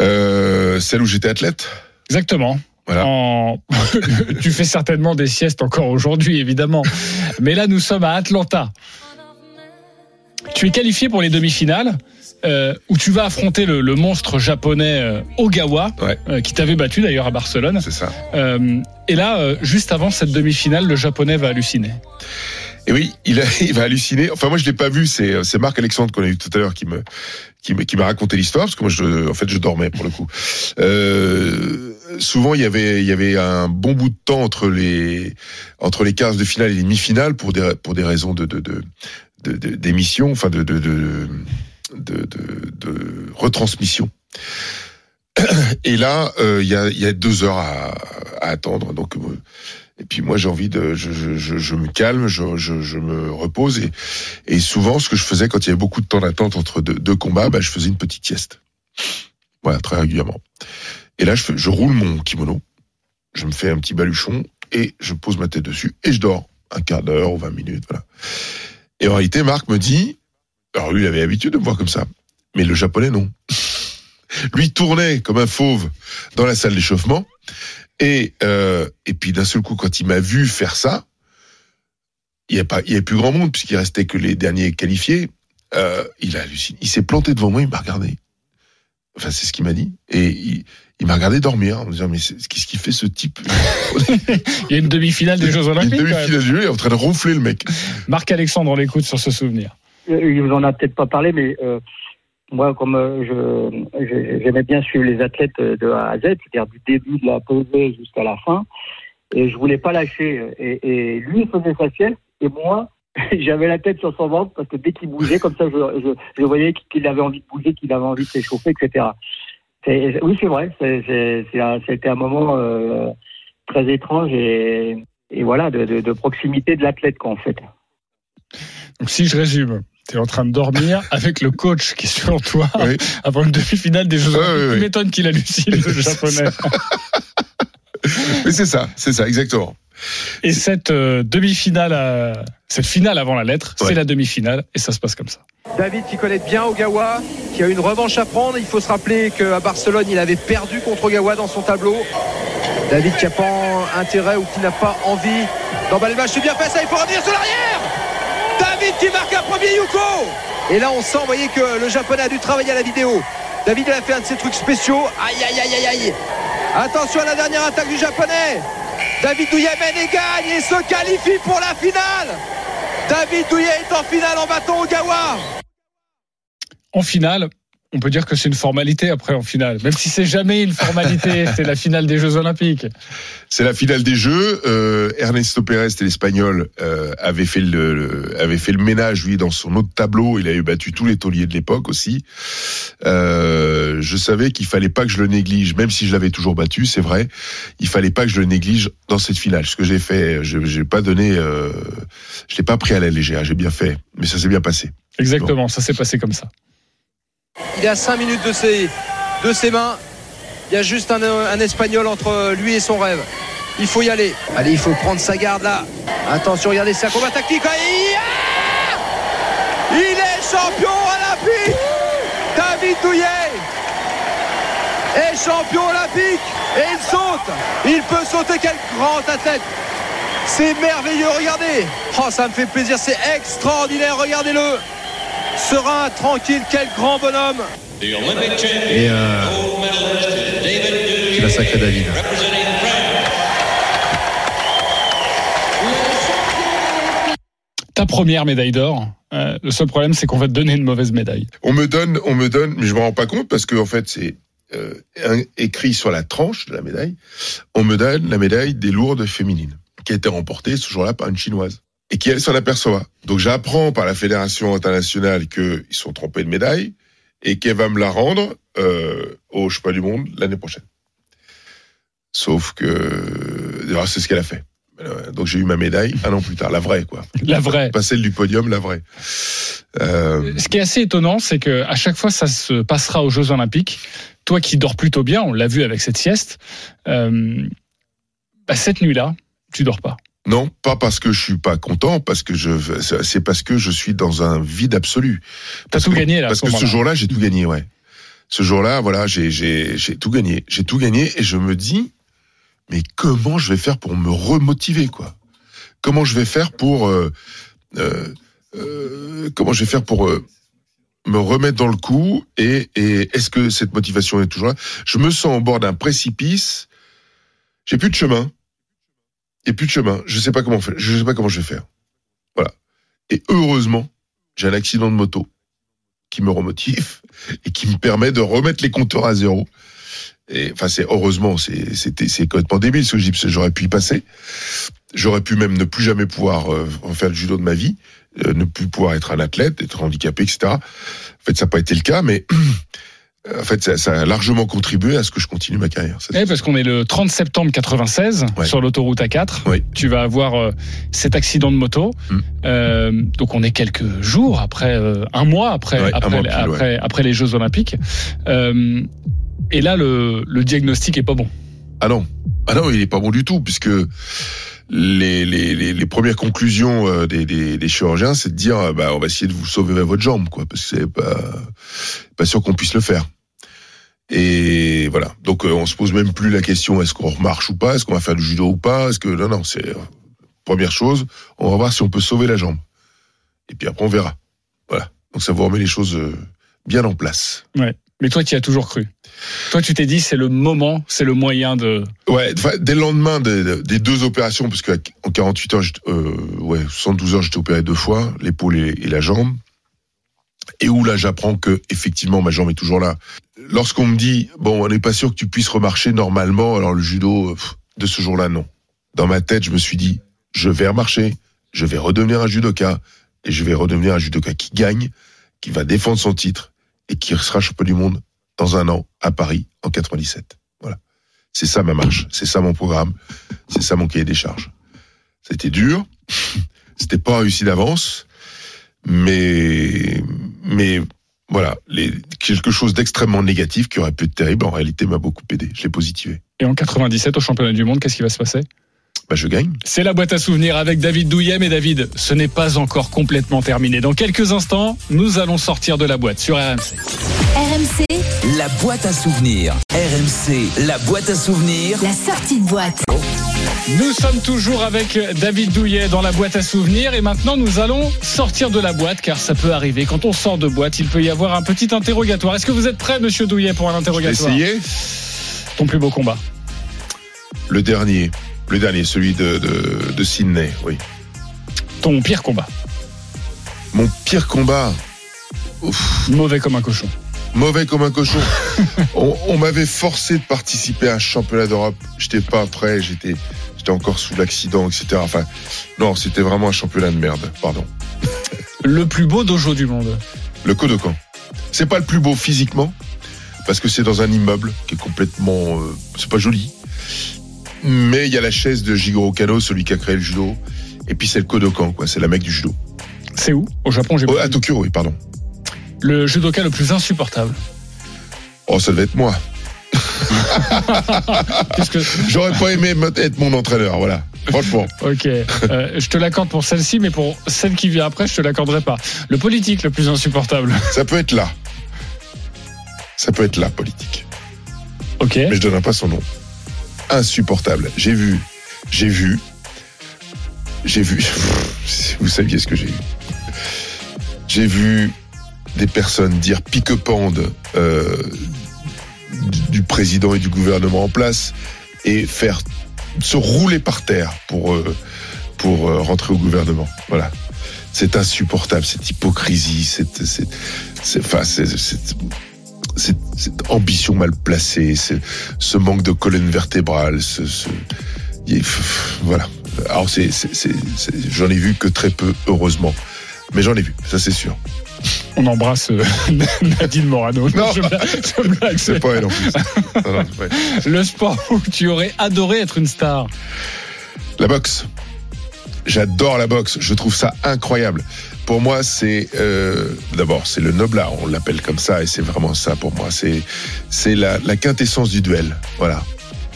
Euh, celle où j'étais athlète. Exactement. Voilà. En- tu fais certainement des siestes encore aujourd'hui, évidemment. Mais là, nous sommes à Atlanta. Tu es qualifié pour les demi-finales. euh, où tu vas affronter le, le monstre japonais euh, Ogawa, euh, qui t'avait battu d'ailleurs à Barcelone. C'est ça. Et là, juste avant cette demi-finale, le japonais va halluciner. Et oui, il, a, il va halluciner. Enfin, moi, je l'ai pas vu. C'est, c'est Marc Alexandre qu'on a eu tout à l'heure qui me, qui qui m'a raconté l'histoire parce que moi, je, en fait, je dormais pour le coup. Euh, souvent, il y avait, il y avait un bon bout de temps entre les, entre les quarts de finale et les demi-finales pour des, pour des raisons de, de, de, d'émission, enfin de, de, de, de, de, de retransmission. Et là, euh, il y, a, il y a deux heures à, à attendre. Donc, euh, et puis moi, j'ai envie de, je, me calme, je, me repose. Et, souvent, ce que je faisais quand il y avait beaucoup de temps d'attente entre deux, combats, bah, je faisais une petite sieste. Voilà, très régulièrement. Et là, je, je roule mon kimono, je me fais un petit baluchon et je pose ma tête dessus et je dors un quart d'heure ou 20 minutes. Voilà. Et en réalité, Marc me dit, alors lui, il avait l'habitude de me voir comme ça, mais le japonais, non. Lui tournait comme un fauve dans la salle d'échauffement. Et, euh, et puis d'un seul coup, quand il m'a vu faire ça, il n'y a pas, il y avait plus grand monde puisqu'il restait que les derniers qualifiés. Euh, il a halluciné. Il s'est planté devant moi, il m'a regardé. Enfin, c'est ce qu'il m'a dit. Et il, il m'a regardé dormir en me disant mais qu'est-ce qu'il fait ce type? Il y a une demi-finale des Jeux Une Olympiques. même. demi-finale du jeu, il est en train de ronfler le mec. Marc Alexandre, on l'écoute sur ce souvenir. Euh, Il vous en a peut-être pas parlé, mais euh, moi, comme euh, je j'aimais bien suivre les athlètes euh, de A à Z, c'est-à-dire du début de la pesée jusqu'à la fin, et je voulais pas lâcher. Et, et lui, faisait sa sieste, et moi, j'avais la tête sur son ventre parce que dès qu'il bougeait, comme ça, je, je, voyais qu'il avait envie de bouger, qu'il avait envie de s'échauffer, etc. Oui, c'est vrai. C'était un moment euh, très étrange et, et voilà, de proximité de l'athlète, quoi, en fait. Donc si je résume, tu es en train de dormir avec le coach qui est sur toi avant une demi-finale des Jeux Olympiques. Tu m'étonnes qu'il hallucine, le japonais. Mais c'est ça, c'est ça, exactement. Et cette euh, demi-finale, euh, cette finale avant la lettre, c'est la demi-finale et ça se passe comme ça. David qui connaît bien Ogawa, qui a une revanche à prendre. Il faut se rappeler qu'à Barcelone, il avait perdu contre Ogawa dans son tableau. David qui n'a pas intérêt ou qui n'a pas envie d'emballer le match. C'est bien fait ça, il faut revenir sur l'arrière David qui marque un premier Yuko Et là, on sent, vous voyez, que le japonais a dû travailler à la vidéo. David, il a fait un de ses trucs spéciaux. Aïe, aïe, aïe, aïe, aïe. Attention à la dernière attaque du japonais. David mène et gagne et se qualifie pour la finale. David Douillet est en finale en battant Ogawa. En finale, on peut dire que c'est une formalité après en finale, même si c'est jamais une formalité, c'est la finale des Jeux Olympiques. C'est la finale des Jeux. Euh, Ernesto Pérez, l'Espagnol, euh, avait fait le, le- avait fait le ménage lui dans son autre tableau. Il avait battu tous les tauliers de l'époque aussi. Euh, je savais qu'il fallait pas que je le néglige, même si je l'avais toujours battu, c'est vrai. Il fallait pas que je le néglige dans cette finale. Ce que j'ai fait, je j'ai pas donné, je l'ai pas pris à la légère. J'ai bien fait, mais ça s'est bien passé. Exactement, ça s'est passé comme ça. Il est à 5 minutes de ses, mains. Il y a juste un, Espagnol entre lui et son rêve. Il faut y aller. Allez, il faut prendre sa garde là. Attention, regardez, c'est un combat tactique. Ah Il est champion olympique David Douillet est champion olympique et il saute. Il peut sauter, quel grand athlète. C'est merveilleux, regardez. Oh, ça me fait plaisir, c'est extraordinaire, regardez-le. Serein, tranquille, quel grand bonhomme. Et euh, tu l'as sacré David. ta première médaille d'or. Euh, le seul problème, c'est qu'on va te donner une mauvaise médaille. On me donne, on me donne, mais je me rends pas compte parce que en fait c'est euh, écrit sur la tranche de la médaille. On me donne la médaille des lourdes féminines qui a été remportée ce jour-là par une chinoise et qui elle s'en aperçoit. Donc j'apprends par la fédération internationale qu'ils sont trompés de médaille et qu'elle va me la rendre euh, au championnat du monde l'année prochaine. Sauf que d'ailleurs, c'est ce qu'elle a fait. Euh, Donc j'ai eu ma médaille un an plus tard, la vraie quoi. La vraie. Pas celle du podium, la vraie. Euh, Ce qui est assez étonnant, c'est que à chaque fois, ça se passera aux Jeux Olympiques. Toi qui dors plutôt bien, on l'a vu avec cette sieste. euh, bah, cette nuit-là, tu dors pas. Non, pas parce que je suis pas content, parce que je, c'est parce que je suis dans un vide absolu. T'as tout gagné là. Parce ce que ce jour-là, j'ai tout gagné, ouais. Ce jour-là, voilà, j'ai, j'ai, j'ai tout gagné. J'ai tout gagné et je me dis, mais comment je vais faire pour me remotiver, quoi? Comment je vais faire pour, euh, euh, euh, comment je vais faire pour me remettre dans le coup et, et est-ce que cette motivation est toujours là? Je me sens au bord d'un précipice. J'ai plus de chemin. Et plus de chemin. Je sais pas comment faire. Je sais pas comment je vais faire. Voilà. Et heureusement, j'ai un accident de moto qui me remotive et qui me permet de remettre les compteurs à zéro. Et enfin, c'est heureusement, c'est c'était complètement débile ce que je dis j'aurais pu y passer. J'aurais pu même ne plus jamais pouvoir euh, faire le judo de ma vie, euh, ne plus pouvoir être un athlète, être handicapé, etc. En fait, ça n'a pas été le cas, mais en fait, ça, ça a largement contribué à ce que je continue ma carrière. Ça, Eh, parce qu'on est le 30 septembre 96 Ouais. sur l'autoroute A4. Oui. Tu vas avoir euh, cet accident de moto. Mm. Euh, donc on est quelques jours après, euh, un mois après, Ouais, un après, mois pile, après, après les Jeux Olympiques. Euh, et là, le, le diagnostic est pas bon. Ah non, ah non, il est pas bon du tout, puisque les, les, les, les premières conclusions euh, des, des, des chirurgiens, c'est de dire, euh, bah, on va essayer de vous sauver votre jambe, quoi, parce que c'est pas, pas sûr qu'on puisse le faire. Et voilà. Donc, euh, on se pose même plus la question, est-ce qu'on remarche ou pas, est-ce qu'on va faire du judo ou pas, est-ce que, non, non, c'est, première chose, on va voir si on peut sauver la jambe. Et puis après, on verra. Voilà. Donc, ça vous remet les choses bien en place. Ouais. Mais toi, tu y as toujours cru. Toi, tu t'es dit, c'est le moment, c'est le moyen de. Ouais, dès le lendemain des, des deux opérations, parce qu'en 48 heures, euh, ouais, 72 heures, j'étais opéré deux fois, l'épaule et, et la jambe. Et où là, j'apprends que effectivement, ma jambe est toujours là. Lorsqu'on me dit, bon, on n'est pas sûr que tu puisses remarcher normalement, alors le judo, de ce jour-là, non. Dans ma tête, je me suis dit, je vais remarcher, je vais redevenir un judoka, et je vais redevenir un judoka qui gagne, qui va défendre son titre, et qui sera champion du monde dans un an à Paris en 97. Voilà. C'est ça ma marche, c'est ça mon programme, c'est ça mon cahier des charges. C'était dur, c'était pas réussi d'avance, mais mais voilà, les, quelque chose d'extrêmement négatif qui aurait pu être terrible en réalité m'a beaucoup aidé. Je l'ai positivé. Et en 97, au championnat du monde, qu'est-ce qui va se passer? Bah je gagne. C'est la boîte à souvenirs avec David Douillet. Mais David, ce n'est pas encore complètement terminé. Dans quelques instants, nous allons sortir de la boîte sur RMC. RMC, La boîte à souvenirs. RMC, la boîte à souvenirs. la sortie de boîte. Nous sommes toujours avec David Douillet dans la boîte à souvenirs et maintenant nous allons sortir de la boîte car ça peut arriver. Quand on sort de boîte, il peut y avoir un petit interrogatoire. Est-ce que vous êtes prêt, monsieur Douillet, pour un interrogatoire? Essayez Ton plus beau combat le dernier, le dernier, celui de, de, de Sydney, oui. Ton pire combat Mon pire combat, Mauvais comme un cochon. mauvais comme un cochon. on on m'avait forcé de participer à un championnat d'Europe. J'étais pas prêt, j'étais j'étais encore sous l'accident, etc. Enfin, non, c'était vraiment un championnat de merde. Pardon. Le plus beau dojo du monde. Le Kodokan. C'est pas le plus beau physiquement, parce que c'est dans un immeuble qui est complètement, euh, c'est pas joli. Mais il y a la chaise de Jigoro Kano, celui qui a créé le judo. Et puis c'est le Kodokan, quoi. C'est la mec du judo. C'est où? Au Japon, j'ai Oh, pas à. Tokyo, oui, pardon. Le judoka le plus insupportable. Oh, ça devait être moi. Que J'aurais pas aimé être mon entraîneur, voilà. Franchement. Ok, Euh, je te l'accorde pour celle-ci, mais pour celle qui vient après, je te l'accorderai pas. Le politique le plus insupportable. Ça peut être là. Ça peut être là, politique. Ok. Mais je donnerai pas son nom. Insupportable. J'ai vu, j'ai vu, j'ai vu. Vous saviez ce que j'ai vu. J'ai vu des personnes dire pique-pende euh, du, président et du gouvernement en place et faire se rouler par terre pour euh, euh, rentrer au gouvernement. Voilà. C'est insupportable, cette hypocrisie, cette, cette, c'est, c'est- cette, cette ambition mal placée, ce, ce manque de colonne vertébrale, ce, voilà. Alors c'est, j'en ai vu que très peu, heureusement, mais j'en ai vu, ça c'est sûr. On embrasse euh, Nadine Morano. Non, je blague, C'est pas elle en plus. Non, non, c'est pas elle. Le sport où tu aurais adoré être une star. La boxe. J'adore la boxe. Je trouve ça incroyable. Pour moi, c'est euh, d'abord c'est le noble art. On l'appelle comme ça et c'est vraiment ça pour moi. C'est c'est la, la quintessence du duel. Voilà.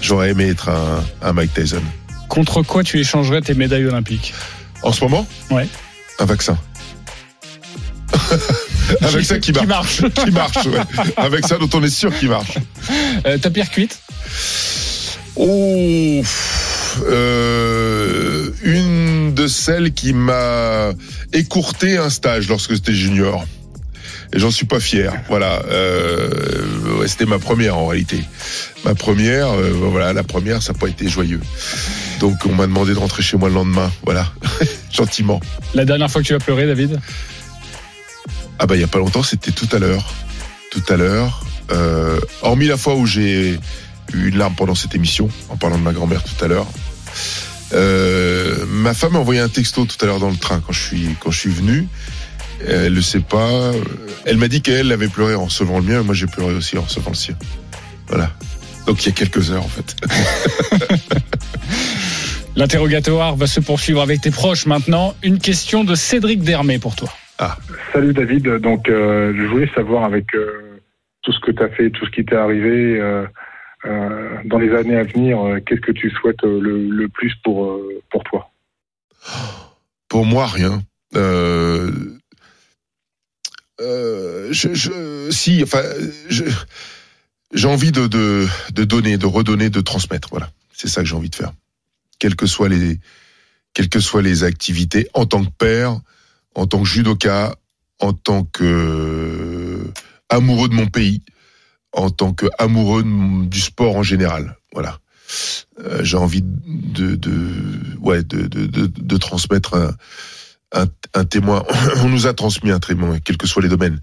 J'aurais aimé être un, un Mike Tyson. Contre quoi tu échangerais tes médailles olympiques? En ce moment, Ouais. un vaccin. un vaccin qui Qui marche. marche. Qui marche. ouais. Un vaccin dont on est sûr qu'il marche. Euh, ta pire cuite? Oh, euh, une de celles qui m'a écourté un stage lorsque j'étais junior. Et j'en suis pas fier. Voilà, euh, ouais, c'était ma première en réalité. Ma première, euh, voilà, la première, ça n'a pas été joyeux. Donc on m'a demandé de rentrer chez moi le lendemain. Voilà, gentiment. La dernière fois que tu as pleuré, David? Ah bah il y a pas longtemps, c'était tout à l'heure. Tout à l'heure. Euh, hormis la fois où j'ai eu une larme pendant cette émission, en parlant de ma grand-mère tout à l'heure. Euh, ma femme m'a envoyé un texto tout à l'heure dans le train quand je suis quand je suis venu. Elle le sait pas. Elle m'a dit qu'elle avait pleuré en recevant le mien, et moi j'ai pleuré aussi en recevant le sien. Voilà. Donc il y a quelques heures en fait. L'interrogatoire va se poursuivre avec tes proches maintenant. Une question de Cédric Dermé pour toi. Salut David, donc euh, je voulais savoir avec euh, tout ce que tu as fait, tout ce qui t'est arrivé euh, dans les années à venir, euh, qu'est-ce que tu souhaites euh, le, le plus pour, pour toi? Pour moi, rien. Si, enfin, j'ai envie de, de, donner, de redonner, de transmettre. Voilà, c'est ça que j'ai envie de faire. Quelles que soient les, quelles que soient les activités, en tant que père, en tant que judoka, en tant que amoureux de mon pays, en tant que amoureux de mon- du sport en général. Voilà. Euh, j'ai envie de, de, ouais, de, de, de, de transmettre un, un, un témoin. On nous a transmis un témoin, quels que soient les domaines.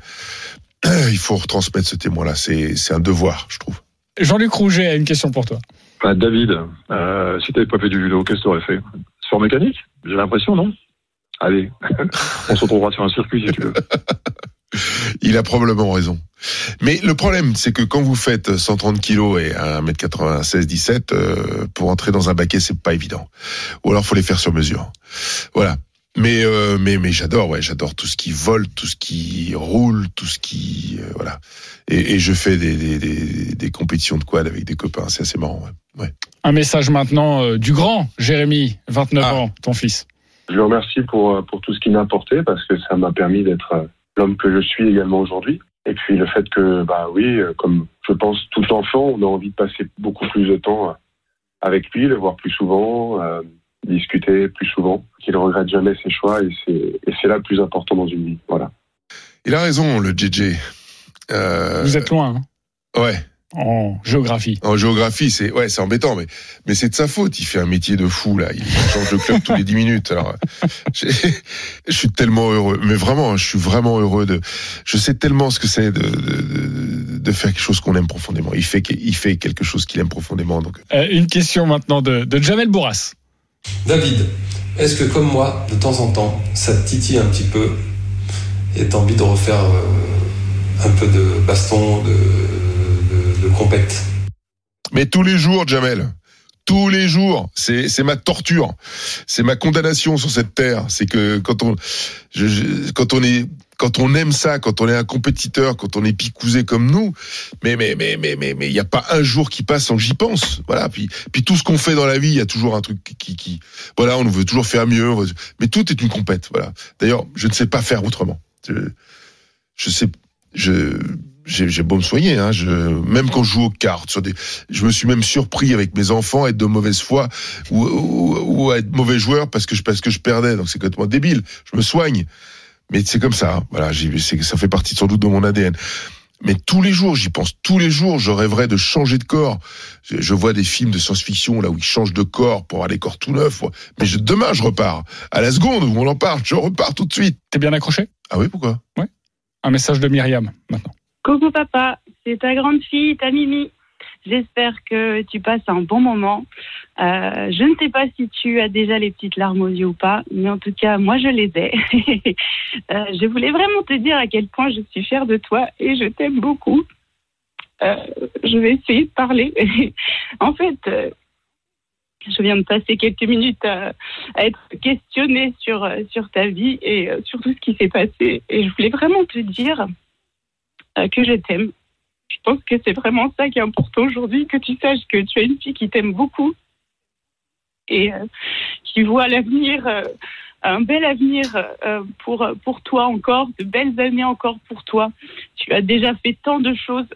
Il faut retransmettre ce témoin-là. C'est, c'est un devoir, je trouve. Jean-Luc Rouget a une question pour toi. Bah, David, euh, si t'avais pas fait du judo, qu'est-ce que t'aurais fait? Sport mécanique? J'ai l'impression, non? Allez, on se retrouvera sur un circuit si tu veux. Il a probablement raison. Mais le problème, c'est que quand vous faites 130 kilos et 1m96, 17, euh, pour entrer dans un baquet, c'est pas évident. Ou alors faut les faire sur mesure. Voilà. Mais euh, mais mais j'adore, ouais, j'adore tout ce qui vole, tout ce qui roule, tout ce qui euh, voilà. Et, et je fais des, des, des, des compétitions de quad avec des copains, c'est assez marrant. Ouais. ouais. Un message maintenant euh, du grand Jérémy, 29 Ah. ans, ton fils. Je le remercie pour, euh, pour tout ce qu'il m'a apporté parce que ça m'a permis d'être euh, l'homme que je suis également aujourd'hui. Et puis le fait que, bah oui, euh, comme je pense tout enfant, on a envie de passer beaucoup plus de temps euh, avec lui, le voir plus souvent, euh, discuter plus souvent, qu'il ne regrette jamais ses choix et c'est et c'est là le plus important dans une vie. Voilà. Il a raison, le JJ. Euh, Vous êtes loin hein, Ouais. En géographie. En géographie, c'est ouais, c'est embêtant, mais mais c'est de sa faute. Il fait un métier de fou là. Il change de club tous les 10 minutes. Alors, j'ai- je suis tellement heureux, mais vraiment, je suis vraiment heureux de. Je sais tellement ce que c'est de, de, de, de faire quelque chose qu'on aime profondément. Il fait il fait quelque chose qu'il aime profondément. Donc Euh, une question maintenant de, de Jamel Bourras. David, est-ce que comme moi, de temps en temps, ça te titille un petit peu et t'as envie de refaire euh, un peu de baston, de, Mais tous les jours, Jamel. Tous les jours, c'est ma torture, c'est ma condamnation sur cette terre. C'est que quand on quand on est quand on aime ça, quand on est un compétiteur, quand on est picousé comme nous, mais mais mais mais mais mais il y a pas un jour qui passe sans que j'y pense. Voilà. Puis puis tout ce qu'on fait dans la vie, il y a toujours un truc qui voilà, on veut toujours faire mieux. mais tout est une compète. Voilà. D'ailleurs, je ne sais pas faire autrement. Je, je sais, je, j'ai beau me soigner, hein, je, même quand je joue aux cartes, sur des, je me suis même surpris avec mes enfants à être de mauvaise foi ou, ou, ou à être mauvais joueur parce que je, parce que je perdais. Donc c'est complètement débile. Je me soigne. Mais c'est comme ça. hein. Voilà, ça fait partie sans doute de mon ADN. mais tous les jours, j'y pense tous les jours, je rêverais de changer de corps. Je, je vois des films de science-fiction là où ils changent de corps pour avoir des corps tout neufs. Mais je, demain, je repars. À la seconde où on en parle, je repars tout de suite. T'es bien accroché? Ah oui, pourquoi? Ouais. Un message de Myriam maintenant. Coucou papa, c'est ta grande fille, ta Mimi. J'espère que tu passes un bon moment. Euh, je ne sais pas si tu as déjà les petites larmes aux yeux ou pas, mais en tout cas, moi, je les ai. Euh, je voulais vraiment te dire à quel point je suis fière de toi et je t'aime beaucoup. Euh, je vais essayer de parler. en fait, je viens de passer quelques minutes à, être questionnée sur, sur ta vie et sur tout ce qui s'est passé. Et je voulais vraiment te dire que je t'aime. Je pense que c'est vraiment ça qui est important aujourd'hui, que tu saches que tu as une fille qui t'aime beaucoup et euh, qui voit l'avenir, euh, un bel avenir euh, pour, pour toi encore, de belles années encore pour toi. Tu as déjà fait tant de choses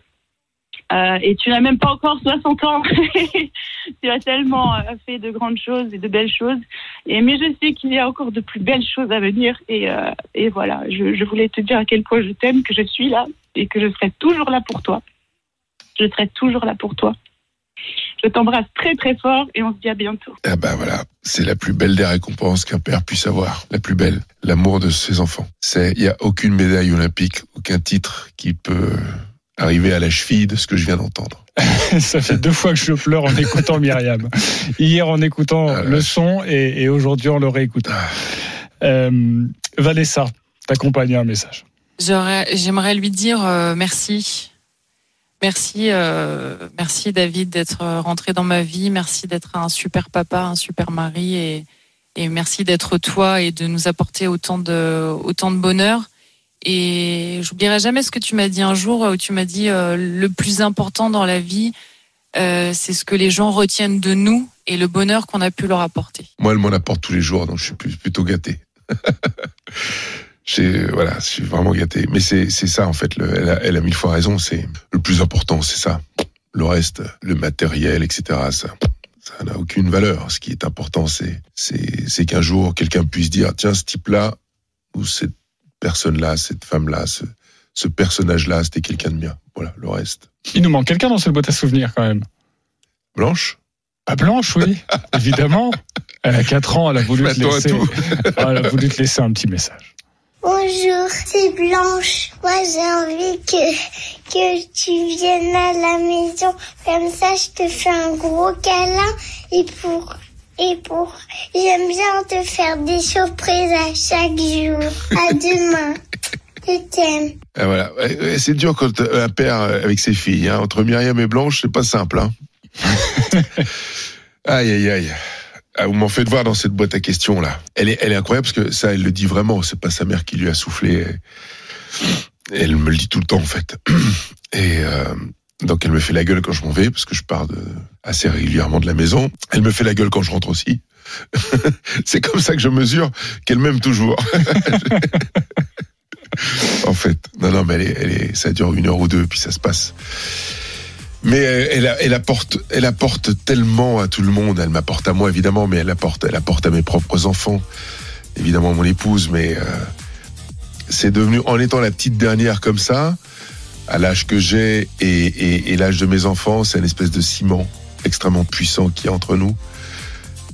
euh, et tu n'as même pas encore 60 ans. tu as tellement euh, fait de grandes choses et de belles choses. Et, mais je sais qu'il y a encore de plus belles choses à venir. Et, euh, et voilà, je, voulais te dire à quel point je t'aime, que je suis là et que je serai toujours là pour toi. Je serai toujours là pour toi. Je t'embrasse très très fort et on se dit à bientôt. Ah bah voilà, c'est la plus belle des récompenses qu'un père puisse avoir. La plus belle, l'amour de ses enfants. Il y a aucune médaille olympique, aucun titre qui peut arriver à la cheville de ce que je viens d'entendre. Ça fait deux fois que je pleure en écoutant Myriam. Hier en écoutant Ah le son et, et aujourd'hui en le réécoutant. Euh, Vanessa, t'accompagne un message. J'aimerais lui dire euh, merci. Merci, euh, merci David d'être rentré dans ma vie. Merci d'être un super papa, un super mari et, et merci d'être toi et de nous apporter autant de, autant de bonheur. Et j'oublierai jamais ce que tu m'as dit un jour où tu m'as dit euh, le plus important dans la vie, euh, c'est ce que les gens retiennent de nous et le bonheur qu'on a pu leur apporter. Moi, elle m'en apporte tous les jours, donc je suis plutôt gâté. Voilà, je suis vraiment gâté. Mais c'est, ça, en fait. Le, elle, a, mille fois raison. C'est le plus important, c'est ça. Le reste, le matériel, etc., ça, n'a aucune valeur. Ce qui est important, c'est, c'est, qu'un jour, quelqu'un puisse dire, tiens, ce type-là, ou cette personne-là, cette femme-là, ce, ce personnage-là, c'était quelqu'un de bien. Voilà, le reste. Il nous manque quelqu'un dans cette boîte à souvenirs quand même. Blanche? Ah, Blanche, oui, évidemment. Elle a 4 ans, elle a voulu te laisser. Ah, elle a voulu te laisser un petit message. Bonjour, c'est Blanche. Moi, j'ai envie que, que tu viennes à la maison. Comme ça, je te fais un gros câlin. Et pour, et pour, j'aime bien te faire des surprises à chaque jour. À demain. Je t'aime. Ah, voilà. C'est dur quand un père euh, avec ses filles. Hein. Entre Myriam et Blanche, c'est pas simple. Hein. aïe, aïe, aïe. Ah, vous m'en faites voir dans cette boîte à questions là. Elle est, elle est incroyable parce que ça, elle le dit vraiment. C'est pas sa mère qui lui a soufflé. Elle me le dit tout le temps en fait. Et euh, donc elle me fait la gueule quand je m'en vais parce que je pars de, assez régulièrement de la maison. Elle me fait la gueule quand je rentre aussi. c'est comme ça que je mesure qu'elle m'aime toujours. en fait. Non, non, mais elle est, elle est, ça dure une heure ou deux, puis ça se passe. Mais elle, apporte, elle apporte tellement à tout le monde. Elle m'apporte à moi évidemment, mais elle apporte, elle apporte à mes propres enfants, évidemment mon épouse. Mais euh, c'est devenu, en étant la petite dernière comme ça, à l'âge que j'ai et, et, l'âge de mes enfants, c'est une espèce de ciment extrêmement puissant qui est entre nous.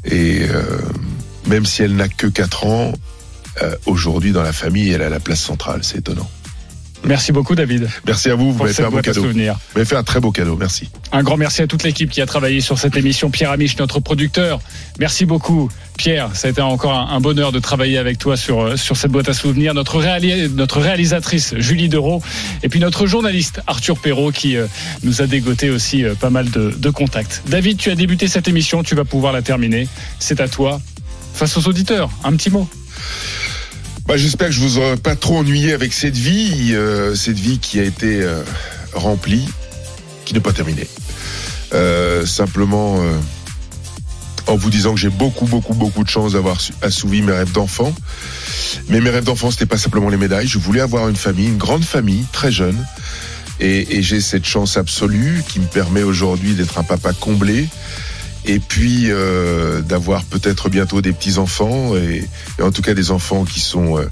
Et euh, même si elle n'a que 4 ans, euh, aujourd'hui dans la famille, elle a la place centrale. C'est étonnant. Merci beaucoup, David. Merci à vous, vous m'avez fait un beau cadeau. Vous m'avez fait un très beau cadeau, merci. Un grand merci à toute l'équipe qui a travaillé sur cette émission. Pierre Amiche, notre producteur. Merci beaucoup, Pierre. Ça a été encore un, un bonheur de travailler avec toi sur, euh, sur cette boîte à souvenirs. Notre, notre réalisatrice, Julie Dereau. Et puis notre journaliste, Arthur Perrault, qui euh, nous a dégoté aussi euh, pas mal de, de contacts. David, tu as débuté cette émission. Tu vas pouvoir la terminer. C'est à toi. Face aux auditeurs, un petit mot. Bah, J'espère que je vous aurai pas trop ennuyé avec cette vie, euh, cette vie qui a été euh, remplie, qui n'est pas terminée. Euh, simplement euh, en vous disant que j'ai beaucoup, beaucoup, beaucoup de chance d'avoir assouvi mes rêves d'enfant. Mais mes rêves d'enfant, c'était pas simplement les médailles. Je voulais avoir une famille, une grande famille, très jeune. Et, et j'ai cette chance absolue qui me permet aujourd'hui d'être un papa comblé. Et puis euh, d'avoir peut-être bientôt des petits enfants et, et en tout cas des enfants qui sont euh,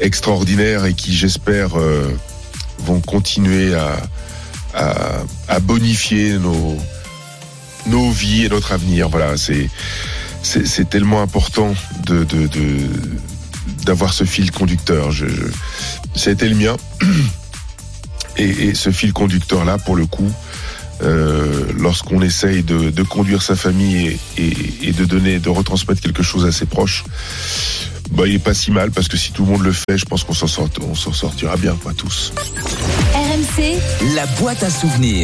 extraordinaires et qui j'espère euh, vont continuer à, à, à bonifier nos, nos vies et notre avenir. Voilà, c'est c'est tellement important de d'avoir ce fil conducteur. Je, je, ça le mien. Et, et ce fil conducteur là, pour le coup, euh, lorsqu'on essaye de, de conduire sa famille et, et- et de donner, de retransmettre quelque chose à ses proches, bah, il est pas si mal parce que si tout le monde le fait, je pense qu'on s'en sort, on s'en sortira bien, quoi, tous. RMC, La boîte à souvenirs.